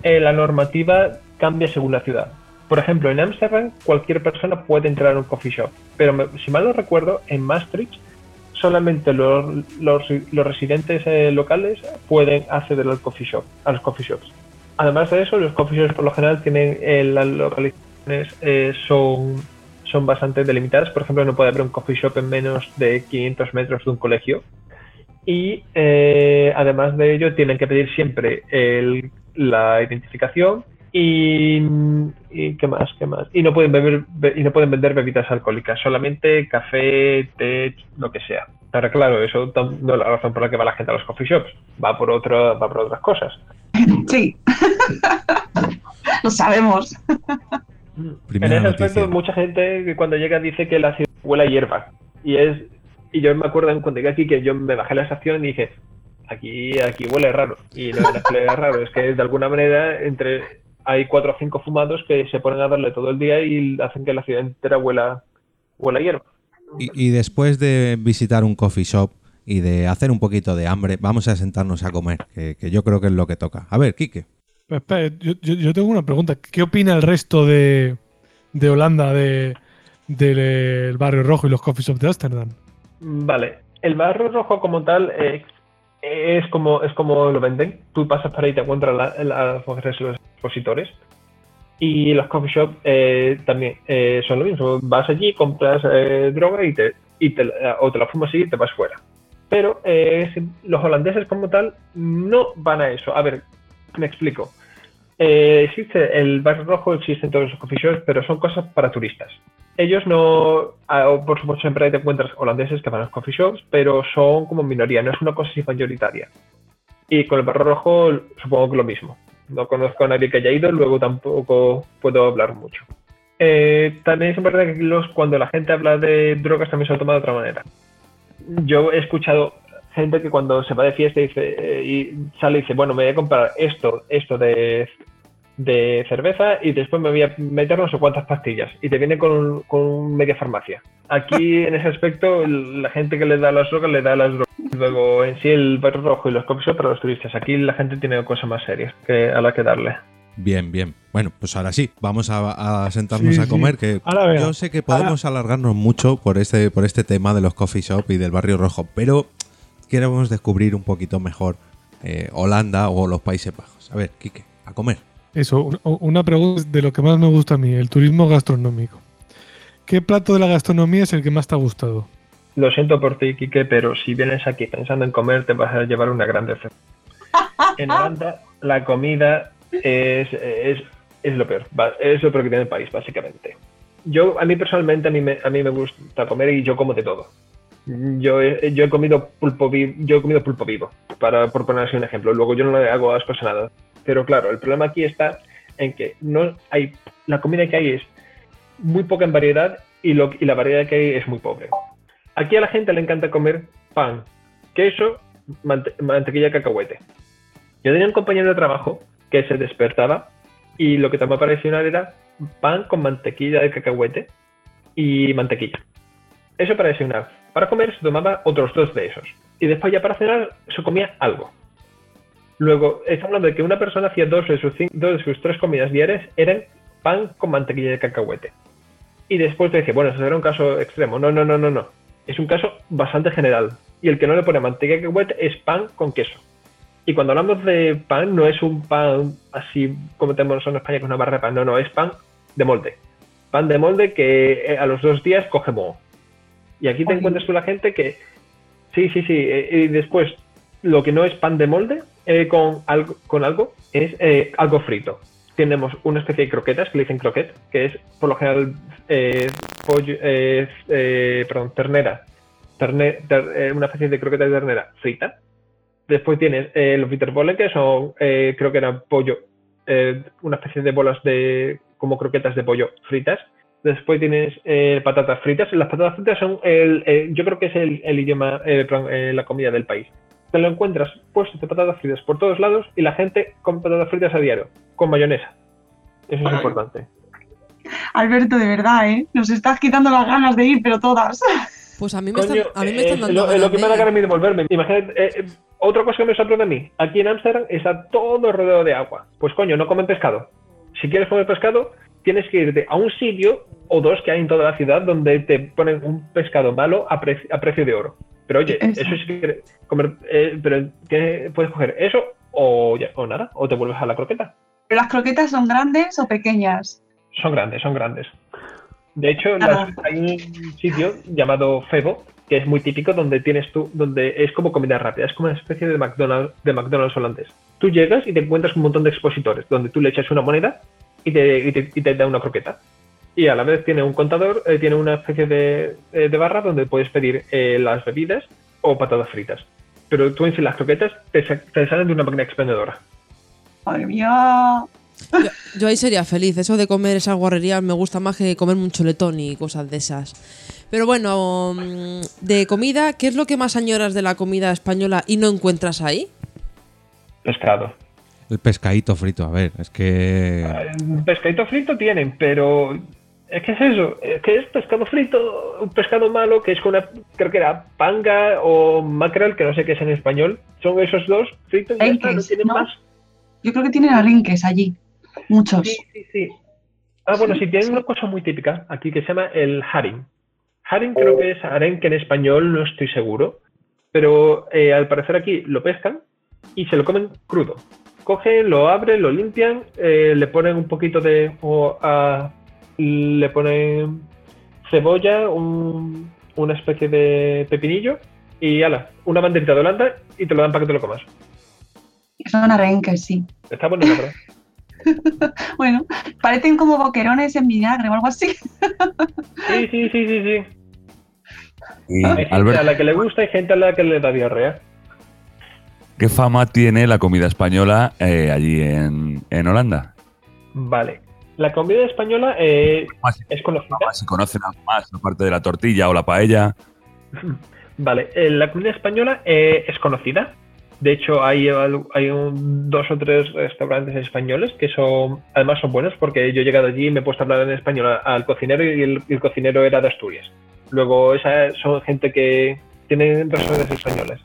eh, la normativa cambia según la ciudad. Por ejemplo, en Ámsterdam cualquier persona puede entrar a un coffee shop, pero me- si mal no recuerdo, en Maastricht solamente los, los, los residentes eh, locales pueden acceder al coffee shop, a los coffee shops. Además de eso, los coffee shops por lo general tienen eh, las localizaciones eh, son, son bastante delimitadas. Por ejemplo, no puede haber un coffee shop en menos de 500 metros de un colegio. Y eh, además de ello, tienen que pedir siempre el- la identificación y, y qué más, qué más. Y no pueden beber be- y no pueden vender bebidas alcohólicas, solamente café, té, lo que sea. Ahora claro, eso no es la razón por la que va la gente a los coffee shops, va por otra, va por otras cosas. Sí. (laughs) Lo sabemos. Primera en ese noticia. aspecto, mucha gente que cuando llega dice que la ciudad huele a hierba. Y es y yo me acuerdo en cuando llegué aquí que yo me bajé a la estación y dije, aquí, aquí huele raro. Y no es que huele raro, es que de alguna manera entre hay cuatro o cinco fumados que se ponen a darle todo el día y hacen que la ciudad entera huela, huela a hierba. Y, y después de visitar un coffee shop y de hacer un poquito de hambre, vamos a sentarnos a comer, que, que yo creo que es lo que toca. A ver, Quique. Pero espera, yo, yo- yo tengo una pregunta. ¿Qué opina el resto de, de Holanda de, del barrio rojo y los coffee shops de Ámsterdam? Vale, el barro rojo como tal eh, es como es como lo venden. Tú pasas por ahí y te encuentras la- la- los expositores. Y los coffee shops eh, también eh, son lo mismo. Vas allí, compras eh, droga y te, y te o te la fumas y te vas fuera. Pero los holandeses como tal no van a eso. A ver, me explico. Existe el barrio rojo, existen todos los coffee shops, pero son cosas para turistas. Ellos no, ah, por supuesto siempre te encuentras holandeses que van a los coffee shops, pero son como minoría, no es una cosa así mayoritaria. Y con el barrio rojo supongo que lo mismo. No conozco a nadie que haya ido, luego tampoco puedo hablar mucho. Eh, también es importante que los, cuando la gente habla de drogas también se lo toma de otra manera. Yo he escuchado gente que cuando se va de fiesta dice, eh, y sale y dice, bueno, me voy a comprar esto, esto de, de cerveza y después me voy a meter no sé cuántas pastillas y te viene con, con media farmacia. Aquí (laughs) en ese aspecto la gente que le da las drogas le da las drogas. Luego en sí el barrio rojo y los coffee shops para los turistas. Aquí la gente tiene cosas más serias que a la que darle. Bien, bien. Bueno, pues ahora sí, vamos a, a sentarnos Sí, a sí. comer, que yo sé que podemos alargarnos mucho por este, por este tema de los coffee shop y del barrio rojo, pero queremos descubrir un poquito mejor eh, Holanda o los Países Bajos. A ver, Quique, a comer. Eso, un- una pregunta de lo que más me gusta a mí, el turismo gastronómico. ¿Qué plato de la gastronomía es el que más te ha gustado? Lo siento por ti, Quique, pero si vienes aquí pensando en comer, te vas a llevar una gran decepción. En Holanda, la comida es, es, es lo peor. Es lo peor que tiene el país, básicamente. Yo, a mí personalmente, a mí me, a mí me gusta comer y yo como de todo. Yo he, yo he comido pulpo vivo, yo he comido pulpo vivo, para, por poner así un ejemplo. Luego yo no le hago asco a nada. Pero claro, el problema aquí está en que no hay, la comida que hay es muy poca en variedad y, lo, y la variedad que hay es muy pobre. Aquí a la gente le encanta comer pan, queso, mante- mantequilla de cacahuete. Yo tenía un compañero de trabajo que se despertaba y lo que tomaba para desayunar era pan con mantequilla de cacahuete y mantequilla. Eso para desayunar. Para comer se tomaba otros dos de esos. Y después ya para cenar se comía algo. Luego, estamos hablando de que una persona hacía dos de sus, cin- dos de sus tres comidas diarias eran pan con mantequilla de cacahuete. Y después te dice, bueno, eso era un caso extremo. No, no, no, no, no. Es un caso bastante general. Y el que no le pone mantequilla de cacahuete es pan con queso. Y cuando hablamos de pan, no es un pan así como tenemos en España con una barra de pan. No, no, es pan de molde. Pan de molde que eh, a los dos días coge moho. Y aquí te Oye. encuentras tú la gente que. Sí, sí, sí. eh, y después, lo que no es pan de molde eh, con, algo, con algo es eh, algo frito. Tenemos una especie de croquetas que le dicen croquet, que es por lo general eh, pollo, eh, perdón, ternera. Terne- ter- una especie de croqueta de ternera frita. Después tienes los bitterbollen, que son, creo que era pollo, una especie de bolas de como croquetas de pollo fritas. Después tienes patatas fritas. Las patatas fritas son, el, eh, yo creo que es el, el idioma, eh, la comida del país. Te lo encuentras puestos de patatas fritas por todos lados y la gente come patatas fritas a diario, con mayonesa. Eso es importante. Alberto, de verdad, ¿eh? Nos estás quitando las ganas de ir, pero todas. Pues a mí me, Coño, están, a mí me eh, están dando lo, que me da ganas a de- mí de volverme. Imagínate, eh, eh, otra cosa que me sorprende a mí. Aquí en Ámsterdam está todo rodeado de agua. Pues coño, no comen pescado. Si quieres comer pescado, tienes que irte a un sitio o dos que hay en toda la ciudad donde te ponen un pescado malo a, pre- a precio de oro. Pero oye, Eso. eso sí que comer, eh, pero ¿qué- puedes coger eso o, ya- o nada, o te vuelves a la croqueta. ¿Pero las croquetas son grandes o pequeñas? Son grandes, son grandes. De hecho, Ah. las- hay un sitio llamado Febo, que es muy típico, donde tienes tú, donde es como comida rápida, es como una especie de McDonald's, de McDonald's holandés. Tú llegas y te encuentras un montón de expositores, donde tú le echas una moneda y te, y te, y te da una croqueta. Y a la vez tiene un contador, eh, tiene una especie de, eh, de barra donde puedes pedir eh, las bebidas o patatas fritas. Pero tú en sí las croquetas te, sa- te salen de una máquina expendedora. Madre mía. Yo, yo ahí sería feliz. Eso de comer esas guarrerías me gusta más que comerme un choletón y cosas de esas. Pero bueno, mm, de comida, ¿qué es lo que más añoras de la comida española y no encuentras ahí? Pescado. El pescadito frito, a ver, es que. Pescadito frito tienen, pero es que es eso, es que es pescado frito, un pescado malo que es con una, creo que era panga o mackerel, que no sé qué es en español. Son esos dos fritos y está, no tienen ¿no? más. Yo creo que tienen arenques allí. Muchos. Sí, sí, sí. Ah, bueno, Sí, sí, tienen sí. una cosa muy típica aquí que se llama el haring. Haring creo que es arenque en español, no estoy seguro, pero eh, al parecer aquí lo pescan y se lo comen crudo. Cogen, lo abren, lo limpian, eh, le ponen un poquito de... o, ah, le ponen cebolla, un- una especie de pepinillo y ala, una banderita de Holanda y te lo dan para que te lo comas. Son arenques, sí. Está bueno, la verdad. (laughs) Bueno, parecen como boquerones en vinagre o algo así. Sí, sí, sí, sí, sí. Y, Hay gente Albert, a la que le gusta y gente a la que le da diarrea. ¿qué fama tiene la comida española eh, allí en, en Holanda? Vale. La comida española eh, Más, es conocida. si conocen algo más, aparte de la tortilla o la paella. (laughs) Vale, eh, la comida española eh, es conocida. De hecho, hay, un- dos o tres restaurantes españoles que son, además son buenos porque yo he llegado allí y me he puesto a hablar en español al cocinero y el, cocinero era de Asturias. Luego, esa son gente que tiene restaurantes españoles.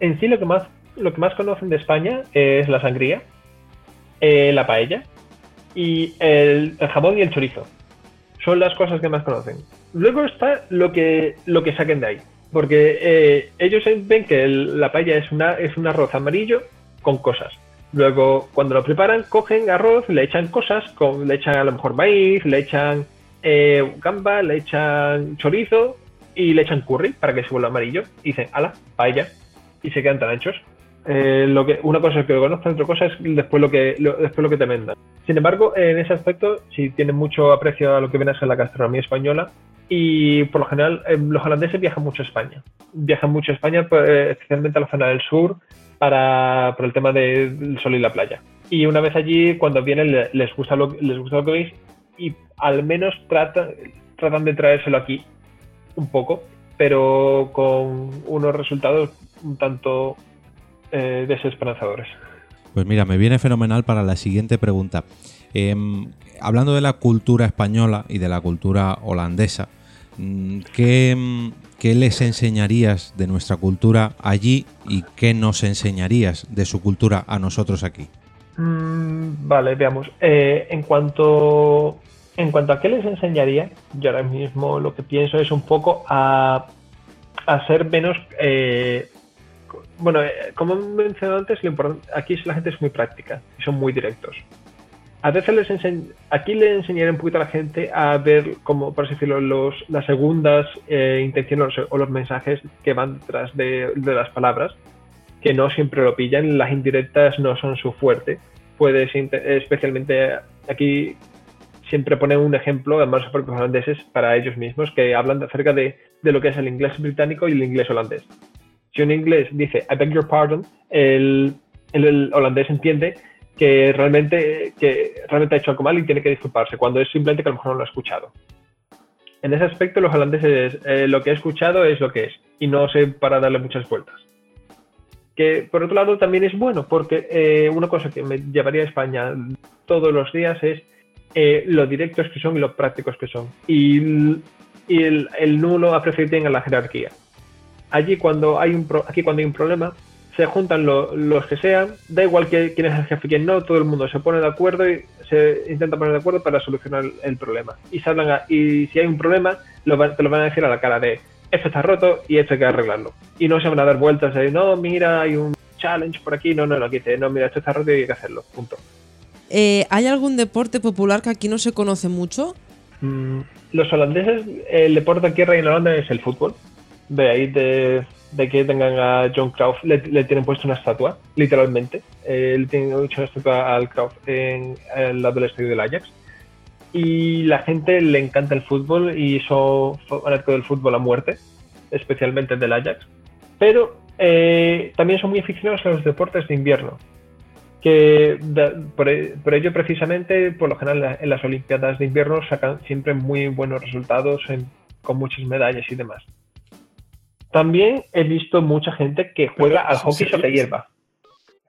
En sí, lo que más, lo que más conocen de España es la sangría, eh, la paella y el, jamón y el chorizo. Son las cosas que más conocen. Luego está lo que, lo que saquen de ahí. Porque eh, ellos ven que la paella es, una, es un arroz amarillo con cosas. Luego, cuando lo preparan, cogen arroz, le echan cosas, con, le echan a lo mejor maíz, le echan eh, gamba, le echan chorizo y le echan curry para que se vuelva amarillo. Y dicen, ala, paella. Y se quedan tan anchos. Eh, lo que, una cosa es que lo conozcan, otra cosa es después lo que, lo- después lo que te vendan. Sin embargo, en ese aspecto, sí tienen mucho aprecio a lo que viene ser la gastronomía española y por lo general eh, los holandeses viajan mucho a España. Viajan mucho a España, pues, eh, especialmente a la zona del sur, para, por el tema de- del sol y la playa. Y una vez allí, cuando vienen, le- les gusta lo, les gusta lo que veis y al menos tratan, tratan de traérselo aquí un poco, pero con unos resultados un tanto eh, desesperanzadores. Pues mira, me viene fenomenal para la siguiente pregunta. Em, hablando de la cultura española y de la cultura holandesa, mm, ¿qué, mm, qué les enseñarías de nuestra cultura allí y qué nos enseñarías de su cultura a nosotros aquí? Mm, vale, veamos. Eh, en cuanto en cuanto a qué les enseñaría, yo ahora mismo lo que pienso es un poco a, a ser menos. eh, bueno, eh, como he mencionado antes, lo importante, aquí la gente es muy práctica y son muy directos. A veces les enseñ- aquí le enseñaré un poquito a la gente a ver, como por decirlo, los, las segundas eh, intenciones o los mensajes que van detrás de, las palabras que no siempre lo pillan, las indirectas no son su fuerte. Puedes, especialmente aquí, siempre ponen un ejemplo, además los propios holandeses, para ellos mismos, que hablan acerca de lo que es el inglés británico y el inglés holandés. Si un inglés dice, I beg your pardon, el, el- el holandés entiende que realmente, que realmente ha hecho algo mal y tiene que disculparse, cuando es simplemente que a lo mejor no lo ha escuchado. En ese aspecto, los holandeses, eh, lo que he escuchado es lo que es, y no sé para darle muchas vueltas que por otro lado también es bueno, porque eh, una cosa que me llevaría a España todos los días es eh, lo directos que son y lo prácticos que son. Y, y el, el nulo que tienen a la jerarquía. Allí cuando hay un pro- aquí cuando hay un problema, se juntan lo- los que sean, da igual que, quién es el jefe y quién no, todo el mundo se pone de acuerdo y se intenta poner de acuerdo para solucionar el, problema. Y, se hablan a- y si hay un problema, lo te lo van a decir a la cara de esto está roto y esto hay que arreglarlo. Y no se van a dar vueltas de no, mira, hay un challenge por aquí, no, no, no, aquí dice, no, mira, esto está roto y hay que hacerlo, punto. Eh, ¿Hay algún deporte popular que aquí no se conoce mucho? Mm, los holandeses, el deporte aquí en Holanda es el fútbol. De ahí de, de que tengan a John Cruyff, le, le tienen puesto una estatua, literalmente. Eh, le tienen hecho una estatua al Cruyff en el lado del estadio del Ajax. Y la gente le encanta el fútbol y son fanáticos del fútbol a muerte, especialmente del Ajax. Pero eh, también son muy aficionados a los deportes de invierno que por, por ello precisamente por lo general en las Olimpiadas de invierno sacan siempre muy buenos resultados en- con muchas medallas y demás. También he visto mucha gente que juega Pero, al ¿sí hockey sobre hierba,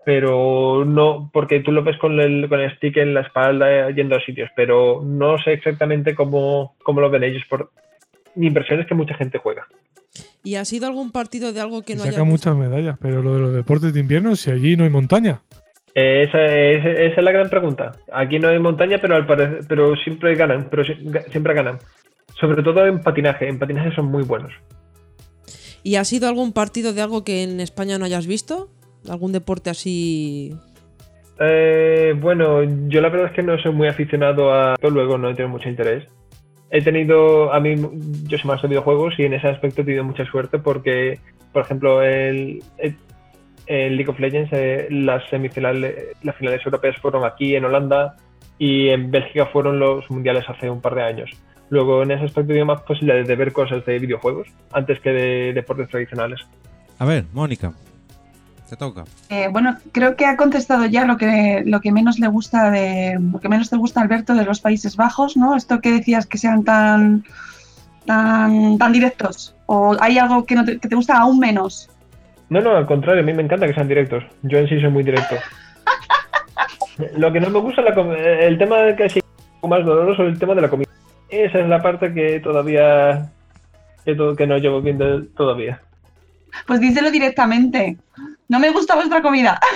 pero no porque tú lo ves con el, con el stick en la espalda eh, yendo a sitios, pero no sé exactamente cómo, cómo lo ven ellos. Por... Mi impresión es que mucha gente juega. ¿Y ha sido algún partido de algo que no haya saca muchas medallas, pero lo de los deportes de invierno, si allí no hay montaña. Eh, Esa, esa- esa es la gran pregunta. Aquí no hay montaña, pero al parecer, pero siempre ganan, pero siempre ganan. Sobre todo en patinaje, en patinaje son muy buenos. ¿Y ha sido algún partido de algo que en España no hayas visto? ¿Algún deporte así? Eh, bueno, yo la verdad es que no soy muy aficionado a luego no he tenido mucho interés. He tenido, a mí, yo soy más de videojuegos y en ese aspecto he tenido mucha suerte porque, por ejemplo, el, League of Legends, eh, las semifinales, las finales europeas fueron aquí en Holanda y en Bélgica fueron los mundiales hace un par de años. Luego, en ese aspecto, he tenido más posibilidades de ver cosas de videojuegos antes que de deportes tradicionales. A ver, Mónica, te toca. Eh, bueno, creo que ha contestado ya lo que, lo que menos le gusta de lo que menos te gusta Alberto de los Países Bajos, ¿no? Esto que decías que sean tan tan, tan directos o hay algo que, no te, que te gusta aún menos. No, no, al contrario, a mí me encanta que sean directos. Yo en sí soy muy directo. (laughs) Lo que no me gusta es la el tema de que sí más doloroso es el tema de la comida. Esa es la parte que todavía que, to- que no llevo bien de- todavía. Pues díselo directamente. No me gusta vuestra comida. (laughs)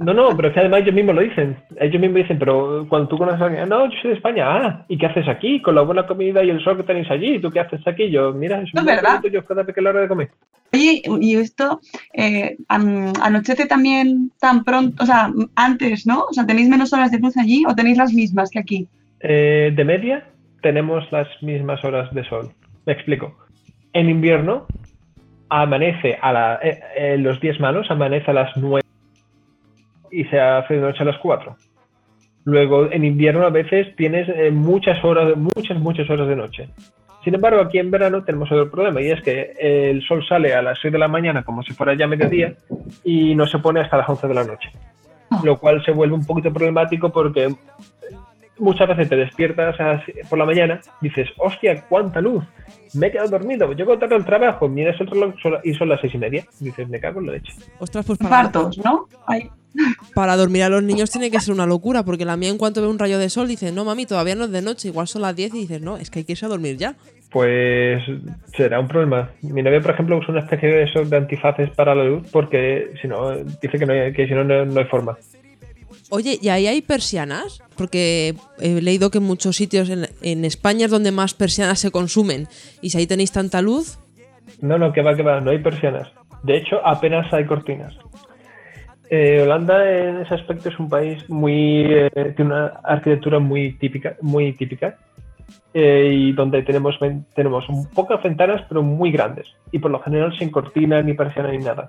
No, no, pero es que además ellos mismos lo dicen. Ellos mismos dicen, pero cuando tú conoces a alguien, no, yo soy de España, ah, ¿y qué haces aquí? Con la buena comida y el sol que tenéis allí, ¿tú qué haces aquí? Yo, mira, es Es muy verdad. bonito, yo cada vez que la hora de comer. Oye, y esto eh, anochece también tan pronto, o sea, antes, ¿no? O sea, ¿tenéis menos horas de luz allí o tenéis las mismas que aquí? Eh, de media tenemos las mismas horas de sol. Me explico. En invierno amanece a la, eh, eh, los días malos amanece a las 9 y se hace de noche a las 4. Luego en invierno a veces tienes muchas horas, muchas, muchas horas de noche. Sin embargo, aquí en verano tenemos otro problema y es que el sol sale a las 6 de la mañana como si fuera ya mediodía y no se pone hasta las 11 de la noche. Lo cual se vuelve un poquito problemático porque muchas veces te despiertas por la mañana, dices, hostia, cuánta luz, me he quedado dormido, llego tarde al trabajo, miras el reloj y son las seis y media, dices, me cago en la leche. Ostras, pues para, Partos, ¿no? Ay, (laughs) para dormir a los niños tiene que ser una locura, porque la mía en cuanto ve un rayo de sol dice, no mami, todavía no es de noche, igual son las 10 y dices, no, es que hay que irse a dormir ya. Pues será un problema. Mi novia, por ejemplo, usa una especie de esos de antifaces para la luz porque si no, dice que, no hay, que si no, no, no hay forma. Oye, ¿y ahí hay persianas? Porque he leído que en muchos sitios en, España es donde más persianas se consumen. Y si ahí tenéis tanta luz, No, no, que va, que va, no hay persianas. De hecho, apenas hay cortinas. Eh, Holanda en ese aspecto es un país muy eh, tiene una arquitectura muy típica, muy típica eh, y donde tenemos tenemos pocas ventanas pero muy grandes y por lo general sin cortinas ni persianas ni nada.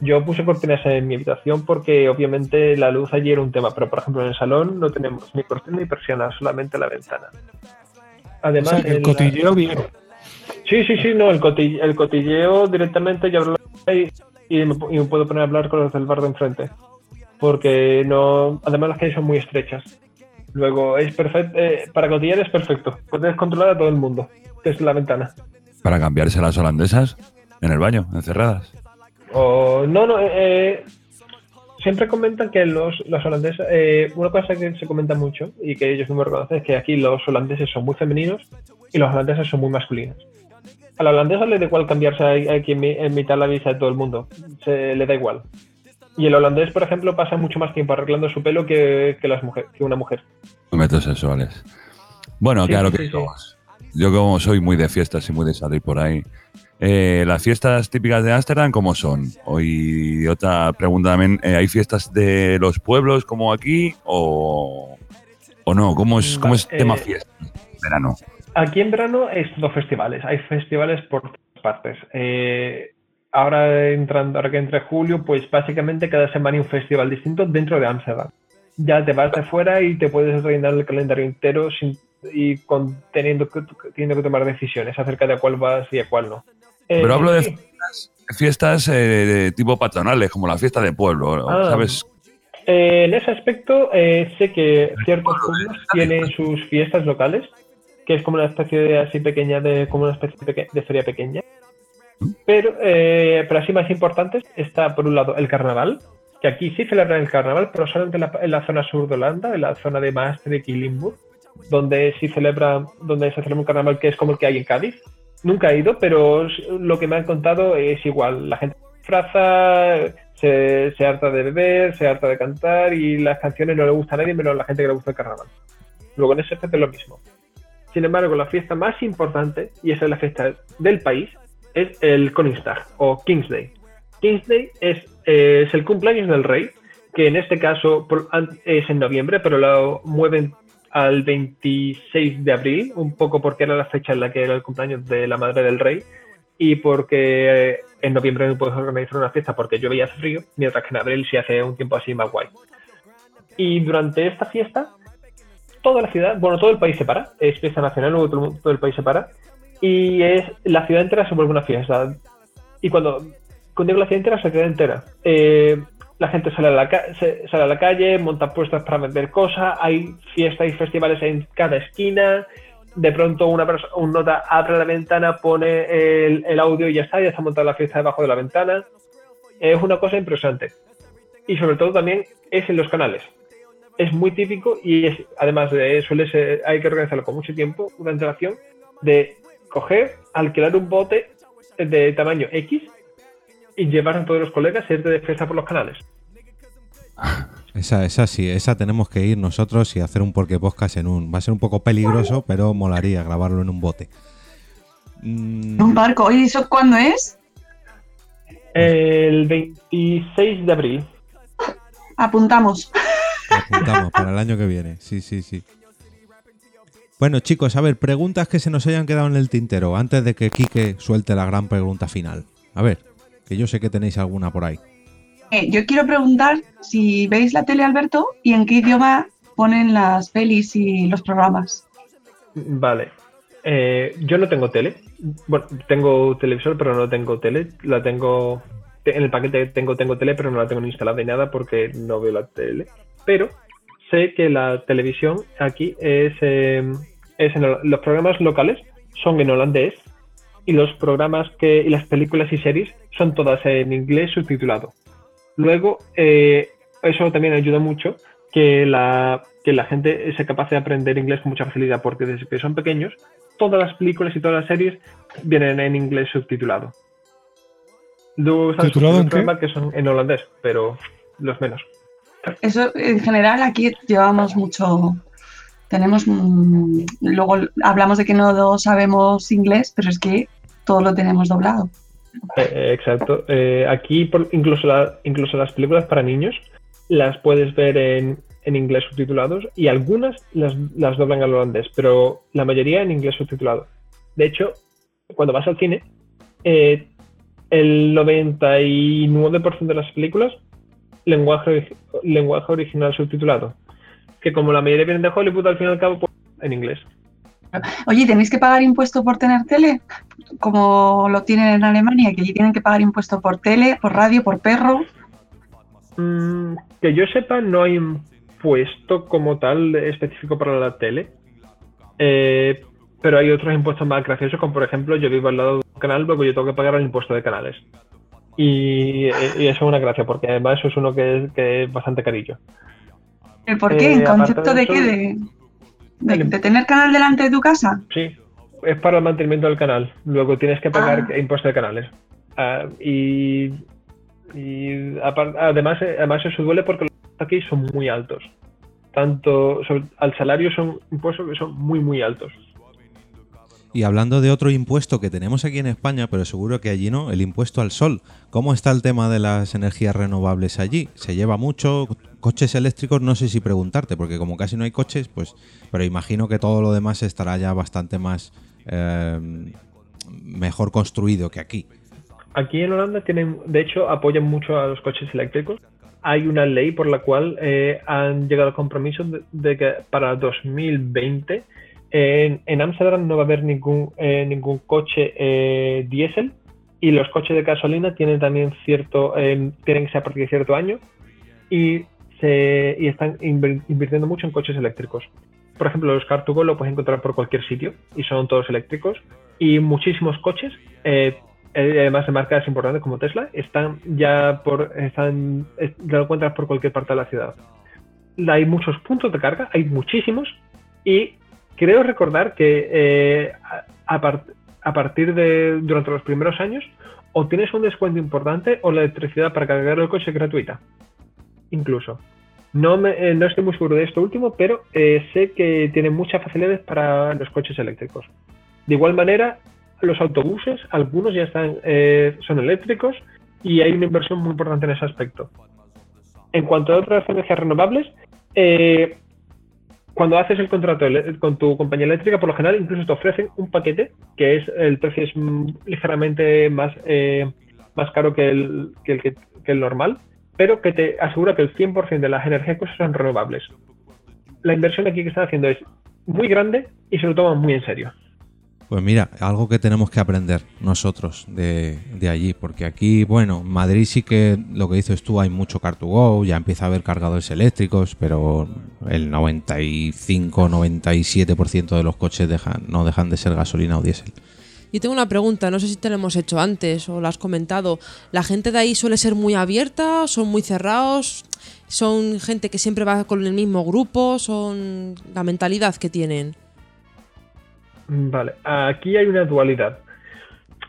Yo puse cortinas en mi habitación porque obviamente la luz allí era un tema, pero por ejemplo en el salón no tenemos ni cortina ni persiana, solamente la ventana. O Además, sea, el la- cotilleo bien. Sí, sí, sí, no, el, cotille- el cotilleo directamente yo hablo y, y me, y me puedo poner a hablar con los del bar de enfrente. Porque no, además las calles son muy estrechas. Luego es perfecto, para cotillear es perfecto. Puedes controlar a todo el mundo desde la ventana. Para cambiarse las holandesas en el baño, encerradas. O, no, no, eh, siempre comentan que los, los holandeses, eh, una cosa que se comenta mucho y que ellos mismos reconocen es que aquí los holandeses son muy femeninos y los holandeses son muy masculinos. Al holandés le da igual cambiarse a- aquí en, mi- en mitad de la visa de todo el mundo. Se, le da igual. Y el holandés, por ejemplo, pasa mucho más tiempo arreglando su pelo que, que las mujer, que una mujer. Metrosexuales. Bueno, Sí, claro que sí, sí. Yo como soy muy de fiestas y muy de salir por ahí. Eh, las fiestas típicas de Ámsterdam, ¿cómo son? Y otra pregunta también, eh, ¿hay fiestas de los pueblos como aquí o, o no? ¿Cómo es, cómo es Vale, tema eh, fiesta? Verano. Aquí en verano es todo festivales. Hay festivales por todas partes. Eh, ahora entrando, ahora que entre julio, pues básicamente cada semana hay un festival distinto dentro de Ámsterdam. Ya te vas de fuera y te puedes rellenar el calendario entero sin, y con, teniendo, que, teniendo que tomar decisiones acerca de a cuál vas y a cuál no. Eh, Pero hablo de fiestas, fiestas eh, de tipo patronales, como la fiesta de pueblo, Ah. ¿sabes? Eh, en ese aspecto, eh, sé que ciertos pueblos tienen sus fiestas locales, que es como una especie de así pequeña, de como una especie de, feria pequeña. Pero, eh, pero así más importantes está por un lado el carnaval, que aquí sí celebran el carnaval, pero solamente en la, en la zona sur de Holanda, en la zona de Maastricht y Limburg, donde sí celebra, donde se celebra un carnaval que es como el que hay en Cádiz. Nunca he ido, pero lo que me han contado es igual. La gente se disfraza, se, se harta de beber, se harta de cantar y las canciones no le gustan a nadie menos a la gente que le gusta el carnaval. Luego en ese aspecto es lo mismo. Sin embargo, la fiesta más importante, y esa es la fiesta del país, es el Koningsdag o King's Day. King's Day es, eh, es el cumpleaños del rey, que en este caso es en noviembre, pero lo mueven al 26 de abril, un poco porque era la fecha en la que era el cumpleaños de la madre del rey y porque eh, en noviembre no puedes organizar una fiesta porque y hace frío, mientras que en abril sí hace un tiempo así más guay. Y durante esta fiesta, toda la ciudad, bueno, todo el país se para, es fiesta nacional, todo el, país se para, y la ciudad entera se vuelve una fiesta. Y cuando, cuando digo la ciudad entera, se queda entera. Eh, la gente sale a la, sale a la calle, monta puestas para vender cosas, hay fiestas y festivales en cada esquina. De pronto una persona, un nota abre la ventana, pone el, el audio y ya está, ya está montada la fiesta debajo de la ventana. Es una cosa impresionante. Y sobre todo también es en los canales. Es muy típico y es, además de suele ser, hay que organizarlo con mucho tiempo, una antelación, de coger, alquilar un bote de tamaño X y llevar a todos los colegas a irte de fiesta por los canales. (laughs) Esa, esa sí, esa tenemos que ir nosotros y hacer un porque podcast en un. Va a ser un poco peligroso, pero molaría grabarlo en un bote. Mm, Un barco. Oye, ¿eso cuándo es? El 26 de abril. (laughs) Apuntamos. apuntamos para el año que viene. Sí, sí, sí. Bueno, chicos, a ver, preguntas que se nos hayan quedado en el tintero antes de que Quique suelte la gran pregunta final. A ver, que yo sé que tenéis alguna por ahí. Eh, yo quiero preguntar si veis la tele, Alberto, y en qué idioma ponen las pelis y los programas. Vale. Eh, yo no tengo tele. Bueno, tengo televisor, pero no tengo tele. La tengo. En el paquete tengo, tengo tele, pero no la tengo ni instalada ni nada porque no veo la tele. Pero sé que la televisión aquí es, eh, es en los programas locales son en holandés y los programas que y las películas y series son todas en inglés subtitulado. Luego, eh, eso también ayuda mucho que la, que la gente sea capaz de aprender inglés con mucha facilidad, porque desde que son pequeños, todas las películas y todas las series vienen en inglés subtitulado. Luego están ¿Titulado en qué? que son en holandés, pero los menos. Eso, en general, aquí llevamos mucho. Tenemos. mm, luego hablamos de que no sabemos inglés, pero es que todo lo tenemos doblado. Eh, eh, exacto. Eh, aquí por- incluso, la- incluso las películas para niños las puedes ver en, en inglés subtitulados y algunas las, las doblan al holandés, pero la mayoría en inglés subtitulado. De hecho, cuando vas al cine, eh, el 99% de las películas, lenguaje, lenguaje original subtitulado. Que como la mayoría vienen de Hollywood, al fin y al cabo, pues, en inglés. Oye, ¿tenéis que pagar impuesto por tener tele? Como lo tienen en Alemania, que allí tienen que pagar impuesto por tele, por radio, por perro. Mm, que yo sepa, no hay un puesto como tal específico para la tele. Eh, pero hay otros impuestos más graciosos, como por ejemplo, yo vivo al lado de un canal, luego yo tengo que pagar el impuesto de canales. Y, y eso es una gracia, porque además eso es uno que es, que es bastante carillo. ¿El ¿Por qué? Eh, ¿En concepto de de eso, qué? ¿De, de- tener canal delante de tu casa? Sí. es para el mantenimiento del canal. Luego tienes que pagar Ah. impuestos de canales. Ah, y y además, eh, además eso duele porque los impuestos aquí son muy altos. Tanto sobre- al salario son impuestos que son muy, muy altos. Y hablando de otro impuesto que tenemos aquí en España, pero seguro que allí no, el impuesto al sol. ¿Cómo está el tema de las energías renovables allí? ¿Se lleva mucho? Coches eléctricos, no sé si preguntarte, porque como casi no hay coches, pues, pero imagino que todo lo demás estará ya bastante más eh, mejor construido que aquí. Aquí en Holanda tienen, de hecho, apoyan mucho a los coches eléctricos. Hay una ley por la cual eh, han llegado al compromiso de, que para 2020 en en Ámsterdam no va a haber ningún, eh, ningún coche eh, diésel y los coches de gasolina tienen también cierto, eh, tienen que ser a partir de cierto año y, y están invirtiendo mucho en coches eléctricos. Por ejemplo, los Car2Go lo puedes encontrar por cualquier sitio y son todos eléctricos y muchísimos coches eh, eh, además de marcas importantes como Tesla, están ya por, están, es- lo encuentras por cualquier parte de la ciudad. Hay muchos puntos de carga, hay muchísimos, y creo recordar que eh, a, a partir de, durante los primeros años, o tienes un descuento importante o la electricidad para cargar el coche es gratuita. Incluso. No, me, eh, no estoy muy seguro de esto último, pero eh, sé que tiene muchas facilidades para los coches eléctricos. De igual manera, los autobuses, algunos ya están, eh, son eléctricos y hay una inversión muy importante en ese aspecto. En cuanto a otras energías renovables, eh, cuando haces el contrato con tu compañía eléctrica, por lo general incluso te ofrecen un paquete que es el precio es mm, ligeramente más, eh, más caro que el, que, el, que el normal, pero que te asegura que el 100% de las energías que usas son renovables. La inversión aquí que están haciendo es muy grande y se lo toman muy en serio. Pues mira, algo que tenemos que aprender nosotros de, de allí, porque aquí, bueno, en Madrid sí que lo que dices tú, hay mucho Car2Go, ya empieza a haber cargadores eléctricos, pero el 95-97% de los coches no dejan de ser gasolina o diésel. Yo tengo una pregunta, no sé si te la hemos hecho antes o la has comentado. ¿La gente de ahí suele ser muy abierta? ¿Son muy cerrados? ¿Son gente que siempre va con el mismo grupo? ¿Son la mentalidad que tienen? Vale, aquí hay una dualidad.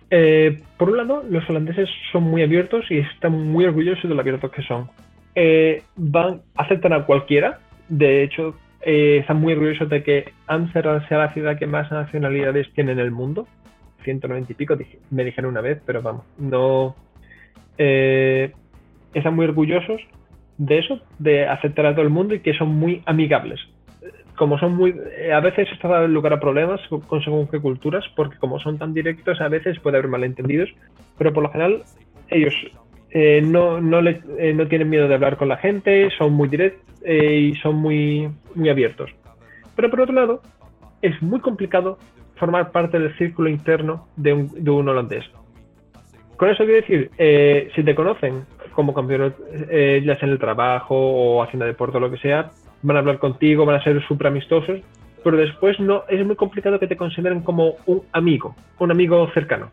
Eh, por un lado, los holandeses son muy abiertos y están muy orgullosos de lo abiertos que son. Eh, van, aceptan a cualquiera. De hecho, eh, están muy orgullosos de que Amsterdam sea la ciudad que más nacionalidades tiene en el mundo. 190 y pico, me dijeron una vez, pero vamos, no. eh, están muy orgullosos de eso, de aceptar a todo el mundo y que son muy amigables como son muy eh, a veces esto da lugar a problemas con según qué culturas porque como son tan directos a veces puede haber malentendidos pero por lo general ellos eh, no no, le- eh, no tienen miedo de hablar con la gente son muy directos y son muy muy abiertos pero por otro lado es muy complicado formar parte del círculo interno de un, de un holandés con eso quiero decir eh, si te conocen como campeón eh, ya sea en el trabajo o haciendo deporte o lo que sea van a hablar contigo, van a ser súper amistosos, pero después no es muy complicado que te consideren como un amigo, un amigo cercano.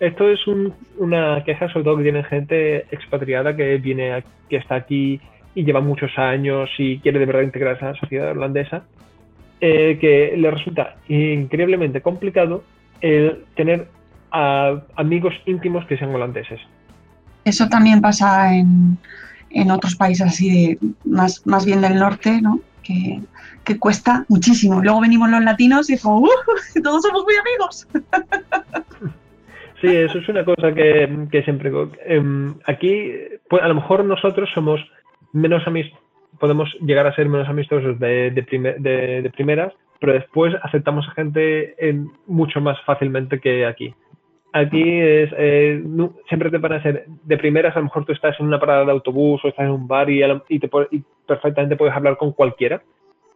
Esto es un- una queja, sobre todo que tiene gente expatriada que viene, que está aquí y lleva muchos años y quiere de verdad integrarse a la sociedad holandesa, eh, que le resulta increíblemente complicado el tener a amigos íntimos que sean holandeses. Eso también pasa en, en otros países así de más, más bien del norte, ¿no? Que, que cuesta muchísimo. Luego venimos los latinos y como, ¡uh! (laughs) todos somos muy amigos. Sí, eso es una cosa que, que siempre. em, aquí, pues, a lo mejor nosotros somos menos amistosos, podemos llegar a ser menos amistosos de, de, prime- de- de primeras, pero después aceptamos a gente en- mucho más fácilmente que aquí. Aquí es, eh, siempre te van a ser de primeras, a lo mejor tú estás en una parada de autobús o estás en un bar y, y te, y perfectamente puedes hablar con cualquiera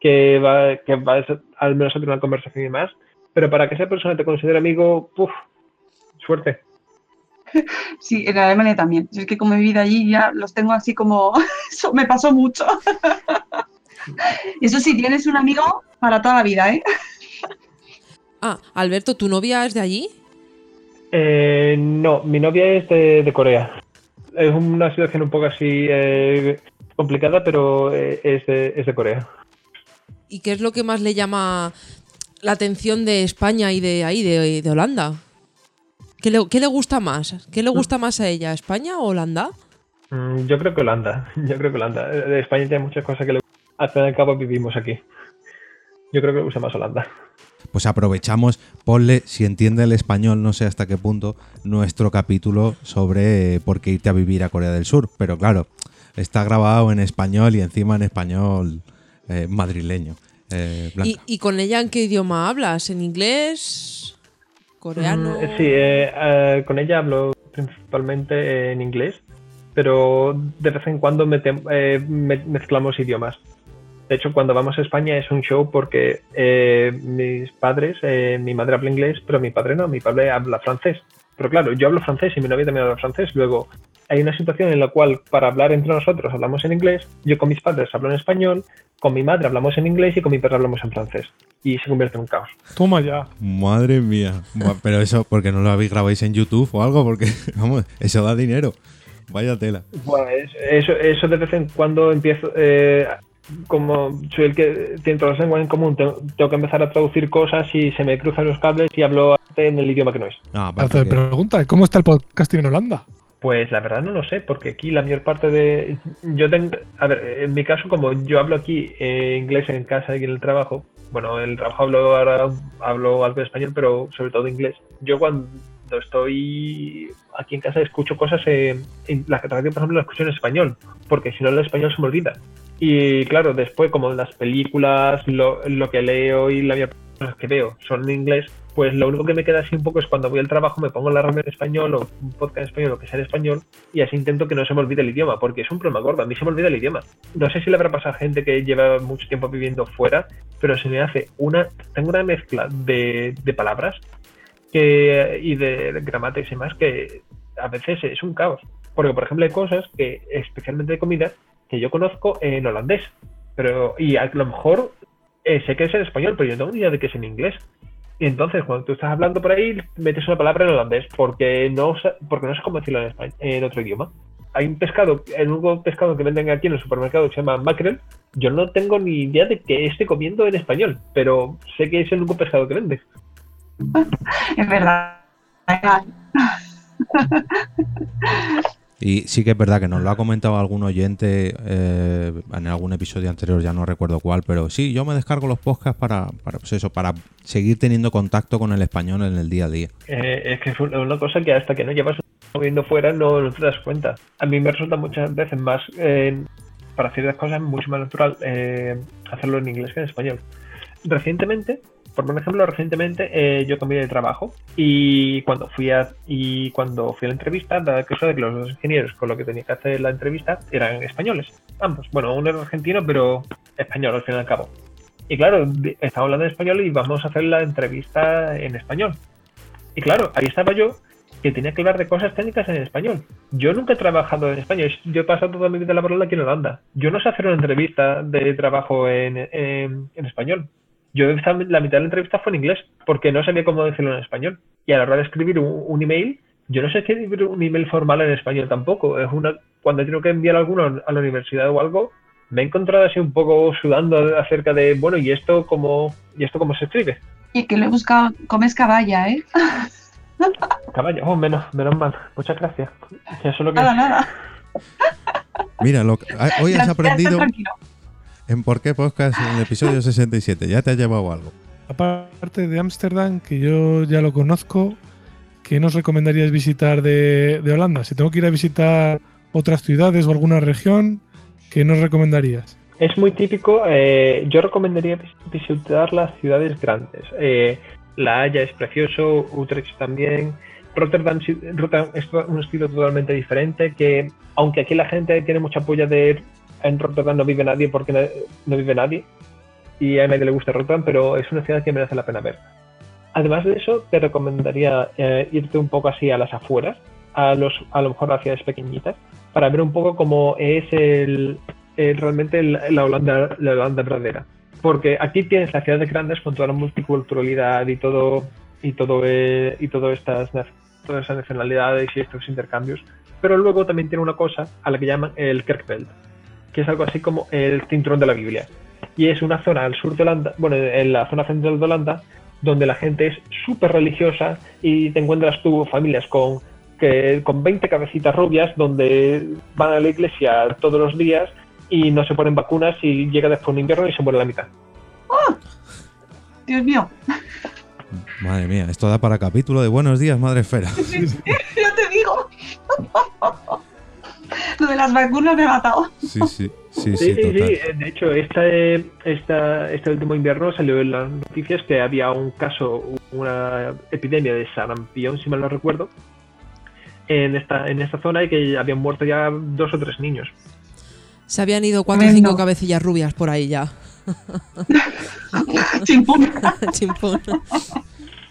que va, que va a al menos a tener una conversación y demás, pero para que esa persona te considere amigo, ¡puf! suerte. (laughs) Sí, en Alemania también. Es que como he vivido allí ya los tengo así como, (laughs) eso me pasó mucho. (laughs) Eso sí, tienes un amigo para toda la vida, ¿eh? Ah, Alberto, ¿tu novia es de allí? Eh, no, mi novia es de, de Corea. Es una situación un poco así eh, complicada, pero eh, es, de, es de Corea. ¿Y qué es lo que más le llama la atención de España y de ahí, de, de Holanda? ¿Qué le, qué le gusta más? ¿Qué le gusta más a ella, España o Holanda? Mm, Yo creo que Holanda. (laughs) Yo creo que Holanda. Eh, De España tiene muchas cosas que le Al fin y al cabo vivimos aquí. Yo creo que le gusta más Holanda. Pues aprovechamos, ponle, si entiende el español, no sé hasta qué punto, nuestro capítulo sobre eh, por qué irte a vivir a Corea del Sur. Pero claro, está grabado en español y encima en español eh, madrileño. Eh, Blanca. ¿Y, ¿Y con ella en qué idioma hablas? ¿En inglés? ¿Coreano? Mm, Sí, eh, eh, con ella hablo principalmente en inglés, pero de vez en cuando eh, me- mezclamos idiomas. De hecho, cuando vamos a España es un show porque eh, mis padres, eh, mi madre habla inglés, pero mi padre no, mi padre habla francés. Pero claro, yo hablo francés y mi novia también habla francés. Luego, hay una situación en la cual para hablar entre nosotros hablamos en inglés, yo con mis padres hablo en español, con mi madre hablamos en inglés y con mi padre hablamos en francés. Y se convierte en un caos. Toma ya. Madre mía. Pero eso, porque no lo habéis grabáis en YouTube o algo? Porque, (laughs) vamos, eso da dinero. Vaya tela. Pues eso, eso de vez en cuando empiezo, eh, como soy el que tiene todas las lenguas en común, tengo, tengo que empezar a traducir cosas y se me cruzan los cables y hablo en el idioma que no es. Ah, Hace pregunta, ¿cómo está el podcasting en Holanda? Pues la verdad no lo sé, porque aquí la mayor parte de... Yo tengo... A ver, en mi caso, como yo hablo aquí eh, inglés en casa y en el trabajo, bueno, en el trabajo hablo ahora hablo algo de español, pero sobre todo inglés. Yo cuando estoy aquí en casa escucho cosas, eh, en la radio, por ejemplo, la escucho en español, porque si no el español se me olvida. Y claro, después como las películas, lo, que leo y la cosas que veo son en inglés, pues lo único que me queda así un poco es cuando voy al trabajo me pongo la radio en español o un podcast en español o que sea en español y así intento que no se me olvide el idioma, porque es un problema gordo, a mí se me olvida el idioma. No sé si le habrá pasado a gente que lleva mucho tiempo viviendo fuera, pero se me hace una, tengo una mezcla de, palabras que, y de, de gramáticas y más que a veces es un caos. Porque, por ejemplo, hay cosas que, especialmente de comida, que yo conozco en holandés, pero y a lo mejor eh, sé que es en español, pero yo no tengo ni idea de que es en inglés. Y entonces, cuando tú estás hablando por ahí, metes una palabra en holandés porque no, porque no sé cómo decirlo en, español, en otro idioma. Hay un pescado, el único pescado que venden aquí en el supermercado que se llama mackerel. Yo no tengo ni idea de que esté comiendo en español, pero sé que es el único pescado que vende. (laughs) Es verdad. (laughs) Y sí que es verdad que nos lo ha comentado algún oyente eh, en algún episodio anterior, ya no recuerdo cuál, pero sí, yo me descargo los podcasts para, para, pues eso, para seguir teniendo contacto con el español en el día a día. Eh, es que es una cosa que hasta que no llevas viviendo fuera no, no te das cuenta. A mí me resulta muchas veces más, eh, para ciertas cosas, mucho más natural eh, hacerlo en inglés que en español. Recientemente, por un ejemplo, recientemente eh, yo cambié de trabajo y cuando fui a y cuando fui a la entrevista, dada que de que los dos ingenieros con lo que tenía que hacer la entrevista eran españoles, ambos. Bueno, uno era argentino, pero español al fin y al cabo. Y claro, estaba hablando en español y vamos a hacer la entrevista en español. Y claro, ahí estaba yo que tenía que hablar de cosas técnicas en español. Yo nunca he trabajado en España, es- yo he pasado toda mi vida laboral aquí en Holanda. Yo no sé hacer una entrevista de trabajo en, en- en español. Yo la mitad de la entrevista fue en inglés, porque no sabía cómo decirlo en español. Y a la hora de escribir un, un email, yo no sé escribir un email formal en español tampoco. Es una Cuando tengo que enviar alguno a la universidad o algo, me he encontrado así un poco sudando acerca de, bueno, ¿y esto cómo, ¿y esto cómo se escribe? Y que lo he buscado, comes caballa, ¿eh? (laughs) Caballo, oh, menos, menos mal. Muchas gracias. Eso es lo que... Nada, nada. Mira, lo que- ah, hoy has Ya, ya, aprendido tranquilo. En por qué podcast en el episodio 67. Ya te has llevado algo. Aparte de Ámsterdam, que yo ya lo conozco, ¿qué nos recomendarías visitar de, de Holanda? Si tengo que ir a visitar otras ciudades o alguna región, ¿qué nos recomendarías? Es muy típico. eh, yo recomendaría vis- visitar las ciudades grandes. Eh, la Haya es precioso, Utrecht también. Rotterdam, es un estilo totalmente diferente. Que aunque aquí la gente tiene mucha puya de en Rotterdam no vive nadie porque no vive nadie y a nadie le gusta Rotterdam, pero es una ciudad que merece la pena ver. Además de eso, te recomendaría eh, irte un poco así a las afueras, a, los, a lo mejor a ciudades pequeñitas, para ver un poco cómo es el, realmente la, Holanda, la Holanda verdadera. Porque aquí tienes las ciudades grandes con toda la multiculturalidad y todo y todo eh, y todo estas todas esas nacionalidades y estos intercambios. Pero luego también tiene una cosa a la que llaman el Kerkveld, que es algo así como el cinturón de la Biblia. y es una zona al sur de Holanda, bueno, en la zona central de Holanda, donde la gente es súper religiosa y te encuentras tú familias con, que, con 20 cabecitas rubias donde van a la iglesia todos los días y no se ponen vacunas y llega después un invierno y se muere la mitad. Dios mío. Madre mía, esto da para capítulo de Buenos días, Madre Esfera. (laughs) ya te digo. (laughs) Lo de las vacunas me ha matado. Sí, (laughs) sí, sí, Sí, sí. Eh, De hecho, este, esta, este último invierno salió en las noticias que había un caso, una epidemia de sarampión, si mal no recuerdo, en esta, en esta zona y que habían muerto ya dos o tres niños. Se habían ido cuatro o cinco cabecillas rubias por ahí ya. (laughs) Chimpún. (laughs) Chimpún.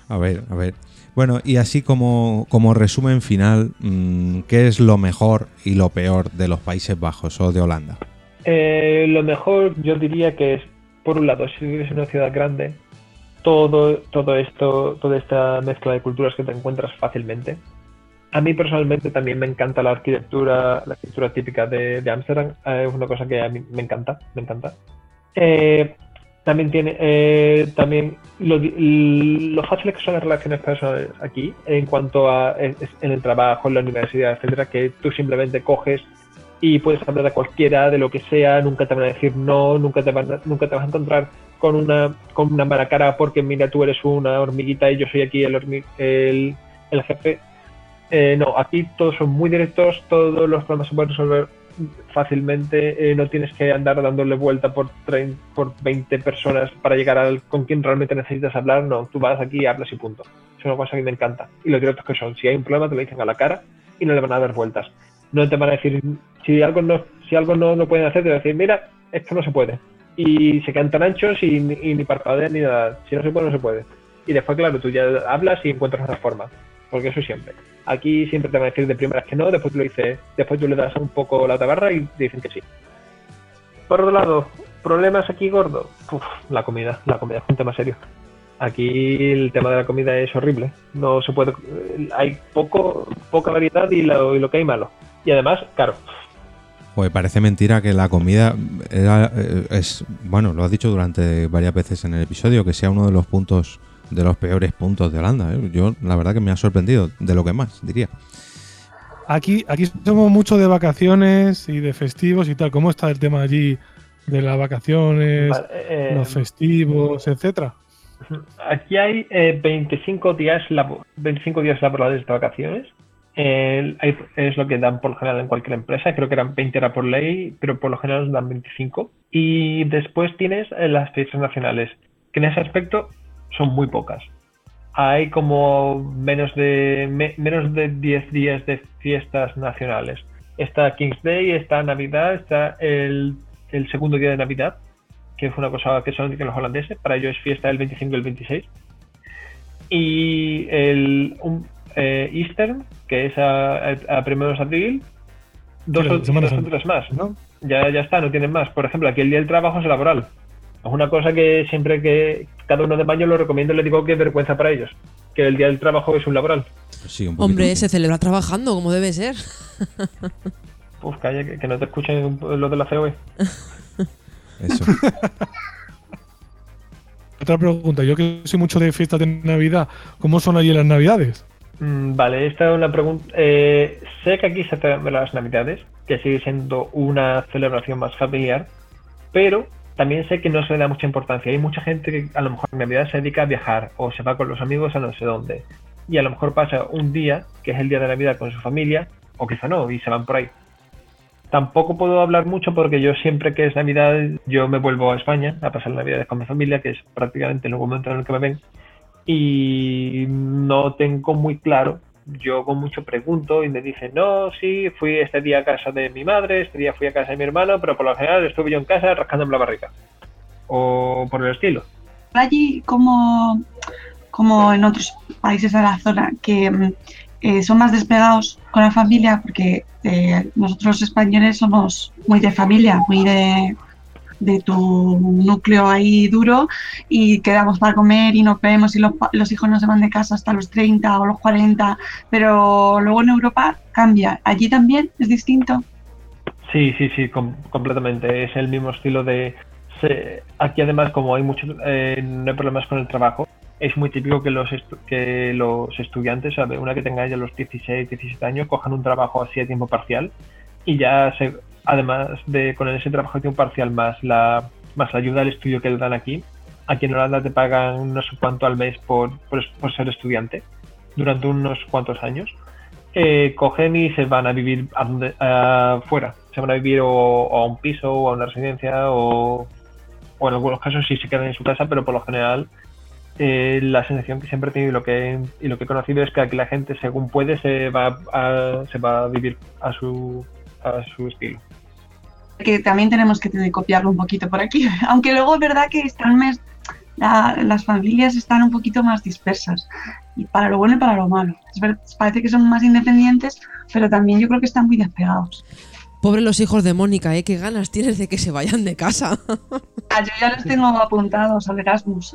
A ver, a ver. Bueno, y así como, como resumen final, mm, ¿qué es lo mejor y lo peor de los Países Bajos o de Holanda? Eh, lo mejor yo diría que es, por un lado, si vives en una ciudad grande, todo, todo esto, toda esta mezcla de culturas que te encuentras fácilmente. A mí personalmente también me encanta la arquitectura, la arquitectura típica de Ámsterdam, eh, es una cosa que a mí me encanta, me encanta. Eh, también tiene eh, también lo, lo fáciles que son las relaciones personales aquí en cuanto a en, el trabajo, en la universidad, etcétera, que tú simplemente coges y puedes hablar a cualquiera de lo que sea, nunca te van a decir no, nunca te, van a- nunca te vas a encontrar con una, con una mala porque mira, tú eres una hormiguita y yo soy aquí el, el, el jefe. Eh, no, aquí todos son muy directos, todos los problemas se pueden resolver fácilmente, eh, no tienes que andar dándole vuelta por, por 20 personas para llegar al con quien realmente necesitas hablar, no, tú vas aquí hablas y punto. Es una cosa que me encanta. Y los directos que son, si hay un problema te lo dicen a la cara y no le van a dar vueltas. No te van a decir si algo no si algo no lo pueden hacer te van a decir mira esto no se puede y se quedan tan anchos y, ni- parpadean ni nada. Si no se puede no se puede. Y después claro tú ya hablas y encuentras otra forma porque eso siempre aquí siempre te van a decir de primeras que no después tú lo dices después tú le das un poco la tabarra y te dicen que sí por otro lado problemas aquí gordo Uf, la comida la comida es un tema serio Aquí el tema de la comida es horrible. No se puede. Hay poco, poca variedad y lo, y lo que hay malo. Y además, caro. Pues parece mentira que la comida era, eh, es, bueno, lo has dicho durante varias veces en el episodio, que sea uno de los puntos, de los peores puntos de Holanda. ¿eh? Yo, la verdad que me ha sorprendido, de lo que más, diría. Aquí, aquí somos mucho de vacaciones y de festivos y tal. ¿Cómo está el tema allí de las vacaciones, Vale, eh, los festivos, etcétera? Aquí hay eh, 25 días labo- 25 días laborales de vacaciones. Es lo que dan por lo general en cualquier empresa. Creo que eran 20 era por ley, pero por lo general dan 25. Y después tienes eh, las fiestas nacionales, que en ese aspecto son muy pocas. Hay como menos de, me- menos de 10 días de fiestas nacionales. Está King's Day, está Navidad, está el, el segundo día de Navidad, que fue una cosa que dicen los holandeses, para ellos es fiesta el 25 y el 26. Y el un, eh, Easter, que es a, a, primeros de abril, dos, Sí, o, Semana dos más. ¿no? Ya, ya está, no tienen más. Por ejemplo, aquí el día del trabajo es laboral. Es una cosa que siempre que cada uno de mayo lo recomiendo, le digo que es vergüenza para ellos. Que el día del trabajo es un laboral. Pues sí, un. Hombre, se celebra trabajando, como debe ser. (laughs) Uf, calla, que, que no te escuchen los de la COE. (laughs) Eso. (laughs) Otra pregunta, yo que soy mucho de fiestas de Navidad, ¿cómo son allí las Navidades? Mm, Vale, esta es una pregunta. eh, sé que aquí se celebran las Navidades, que sigue siendo una celebración más familiar, pero también sé que no se le da mucha importancia. Hay mucha gente que a lo mejor en Navidad se dedica a viajar o se va con los amigos a no sé dónde. Y a lo mejor pasa un día, que es el día de Navidad con su familia, o quizá no, y se van por ahí. Tampoco puedo hablar mucho porque yo siempre que es Navidad, yo me vuelvo a España a pasar Navidades con mi familia, que es prácticamente el momento en el que me ven y no tengo muy claro. Yo con mucho pregunto y me dicen, no, sí, fui este día a casa de mi madre, este día fui a casa de mi hermano, pero por lo general estuve yo en casa rascándome la barriga. O por el estilo. allí como, como en otros países de la zona que mm, eh, son más despegados con la familia porque eh, nosotros españoles somos muy de familia, muy de, de tu núcleo ahí duro y quedamos para comer y nos vemos y los, los hijos no se van de casa hasta los 30 o los 40, pero luego en Europa cambia. ¿Allí también es distinto? Sí, sí, sí, com- completamente. Es el mismo estilo de aquí además, como hay muchos, eh, no hay problemas con el trabajo, es muy típico que los, que los estudiantes, una que tenga ya los 16, 17 años, cojan un trabajo así a tiempo parcial y ya se, además de con ese trabajo a tiempo parcial más la, más la ayuda al estudio que le dan aquí, aquí en Holanda te pagan no sé cuánto al mes por, por, ser estudiante durante unos cuantos años. Eh, cogen y se van a vivir a donde, afuera. Se van a vivir o, o a un piso o a una residencia o, o en algunos casos sí se quedan en su casa, pero por lo general eh, la sensación que siempre he tenido y lo que, y lo que he conocido es que aquí la gente según puede se va a, se va a vivir a su, a su estilo. Que también tenemos que copiarlo un poquito por aquí. (laughs) Aunque luego es verdad que están mes- la- las familias están un poquito más dispersas, y para lo bueno y para lo malo. Es parece que son más independientes, pero también yo creo que están muy despegados. Pobre los hijos de Mónica, ¿eh? Qué ganas tienes de que se vayan de casa. Ah, yo ya los tengo apuntados al Erasmus.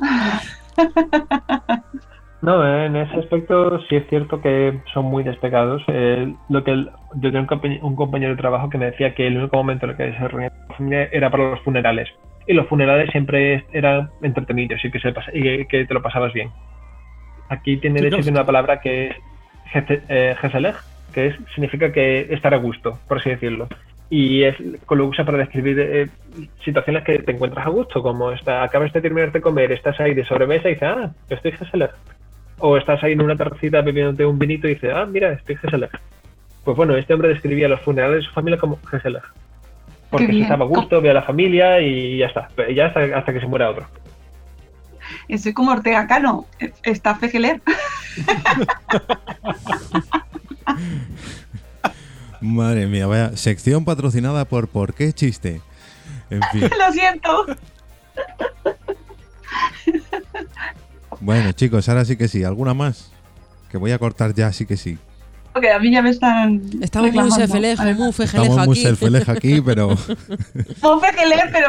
(laughs) No, en ese aspecto sí es cierto que son muy despegados. Eh, lo que el- yo tengo un, compañ- un compañero de trabajo que me decía que el único momento en el que se reunía la familia era para los funerales. Y los funerales siempre eran entretenidos y que, se y que, que te lo pasabas bien. Aquí tiene de hecho tiene una palabra que es eh, que es, significa que estar a gusto, por así decirlo. Y es, lo usa para describir eh, situaciones que te encuentras a gusto, como está, acabas de terminar de comer, estás ahí de sobremesa y dices, ah, estoy geselej. O estás ahí en una terracita bebiéndote un vinito y dices, ah, mira, estoy geselej. Pues bueno, este hombre describía los funerales de su familia como geselej. Porque se estaba a gusto, ve a la familia y ya está. Pero Ya hasta, hasta que se muera otro. Y soy como Ortega Cano, está Fegeler. (laughs) Madre mía, vaya. Sección patrocinada por ¿Por qué chiste? En fin. (laughs) Lo siento. (laughs) Bueno, chicos, ahora sí que sí. ¿Alguna más? Que voy a cortar ya, sí que sí. Porque a mí ya me están. Estamos muy reclamando. sefelejo, muy fejelejo Estamos muy aquí. selfeleja aquí, pero... (laughs) Fegeler, pero.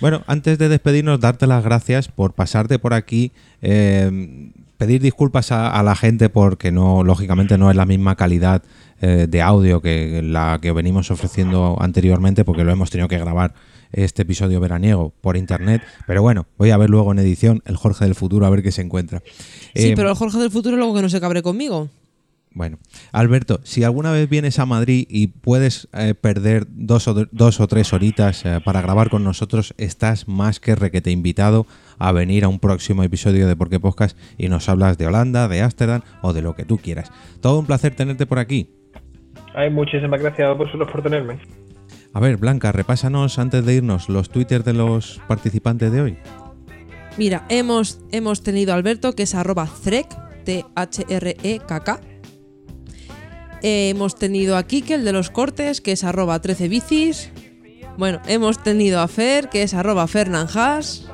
Bueno, antes de despedirnos, darte las gracias por pasarte por aquí, eh, pedir disculpas a, a la gente porque no, lógicamente no es la misma calidad eh, de audio que la que venimos ofreciendo anteriormente, porque lo hemos tenido que grabar este episodio veraniego por internet. Pero bueno, voy a ver luego en edición el Jorge del futuro a ver qué se encuentra. Sí, Eh, pero el Jorge del futuro luego que no se cabre conmigo. Bueno, Alberto, si alguna vez vienes a Madrid y puedes eh, perder dos o, dos o tres horitas eh, para grabar con nosotros, estás más que requete invitado a venir a un próximo episodio de Por qué Podcast y nos hablas de Holanda, de Ámsterdam o de lo que tú quieras. Todo un placer tenerte por aquí. Ay, muchísimas gracias a vosotros por tenerme. A ver, Blanca, repásanos antes de irnos los twitters de los participantes de hoy. Mira, hemos, hemos tenido a Alberto, que es arroba threk, T-H-R-E-K-K. Eh, hemos tenido a Kike, el de los cortes, que es arroba 13 bicis. Bueno, hemos tenido a Fer, que es arroba fernanjas.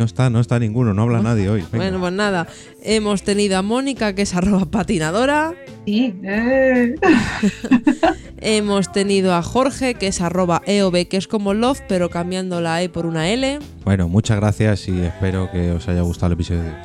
No está, no está ninguno, no habla nadie hoy. Venga. Bueno, pues nada. Hemos tenido a Mónica, que es arroba patinadora. Sí, eh. (laughs) Hemos tenido a Jorge, que es arroba EOB, que es como love, pero cambiando la E por una L. Bueno, muchas gracias y espero que os haya gustado el episodio de hoy.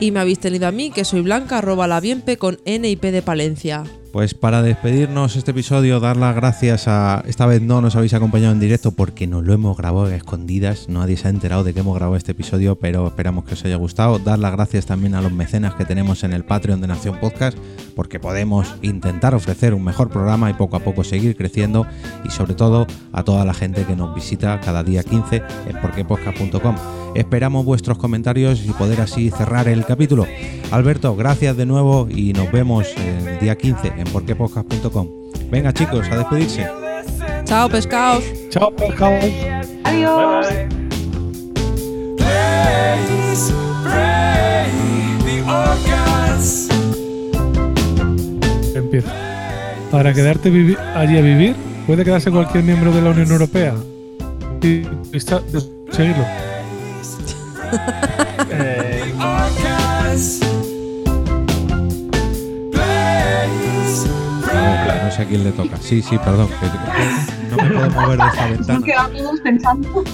Y me habéis tenido a mí, que soy Blanca, arroba la bienpe con N y P de Palencia. Pues para despedirnos este episodio, dar las gracias a... Esta vez no nos habéis acompañado en directo porque nos lo hemos grabado a escondidas. Nadie se ha enterado de que hemos grabado este episodio, pero esperamos que os haya gustado. Dar las gracias también a los mecenas que tenemos en el Patreon de Nación Podcast porque podemos intentar ofrecer un mejor programa y poco a poco seguir creciendo. Y sobre todo a toda la gente que nos visita cada día 15 en porquepodcast.com. Esperamos vuestros comentarios y poder así cerrar el capítulo. Alberto, gracias de nuevo y nos vemos el día 15 en porquepodcast.com. Venga chicos, a despedirse. Chao, pescados. Chao, pescado. Adiós. Bye, bye. Praise, pray, the organs. Empieza. Para quedarte allí a vivir, puede quedarse cualquier miembro de la Unión Europea. Y está, seguirlo. Eh, No, sé a quién le toca. Sí, sí, perdón. que- que no me puedo mover de esta Nos ventana. quedamos todos pensando.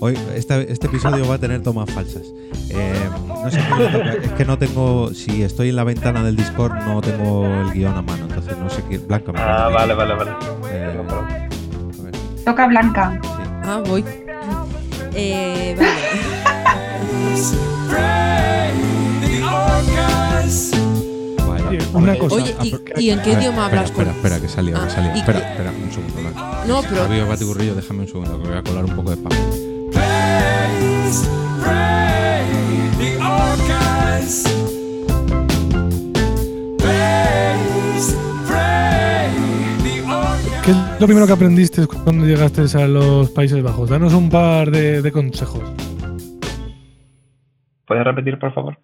Hoy este, este episodio va a tener tomas falsas. Eh, no sé a quién le toca. Es que no tengo. Si estoy en la ventana del Discord, no tengo el guion a mano. Entonces no sé quién. Blanca, me ah, vale, vale, vale. Eh, Toca Blanca. sí. Ah, voy. Eh, vale. Una cosa. Oye, ¿y, y en qué ver, idioma espera, hablas espera, con- espera, que salió, Ah, que salió. ¿y Espera, qué- espera, un segundo. va. No, pero- Fabio Batigurrillo, déjame un segundo, que voy a colar un poco de pan. ¿Qué es lo primero que aprendiste cuando llegaste a los Países Bajos? Danos un par de, de consejos. ¿Puedes repetir, por favor?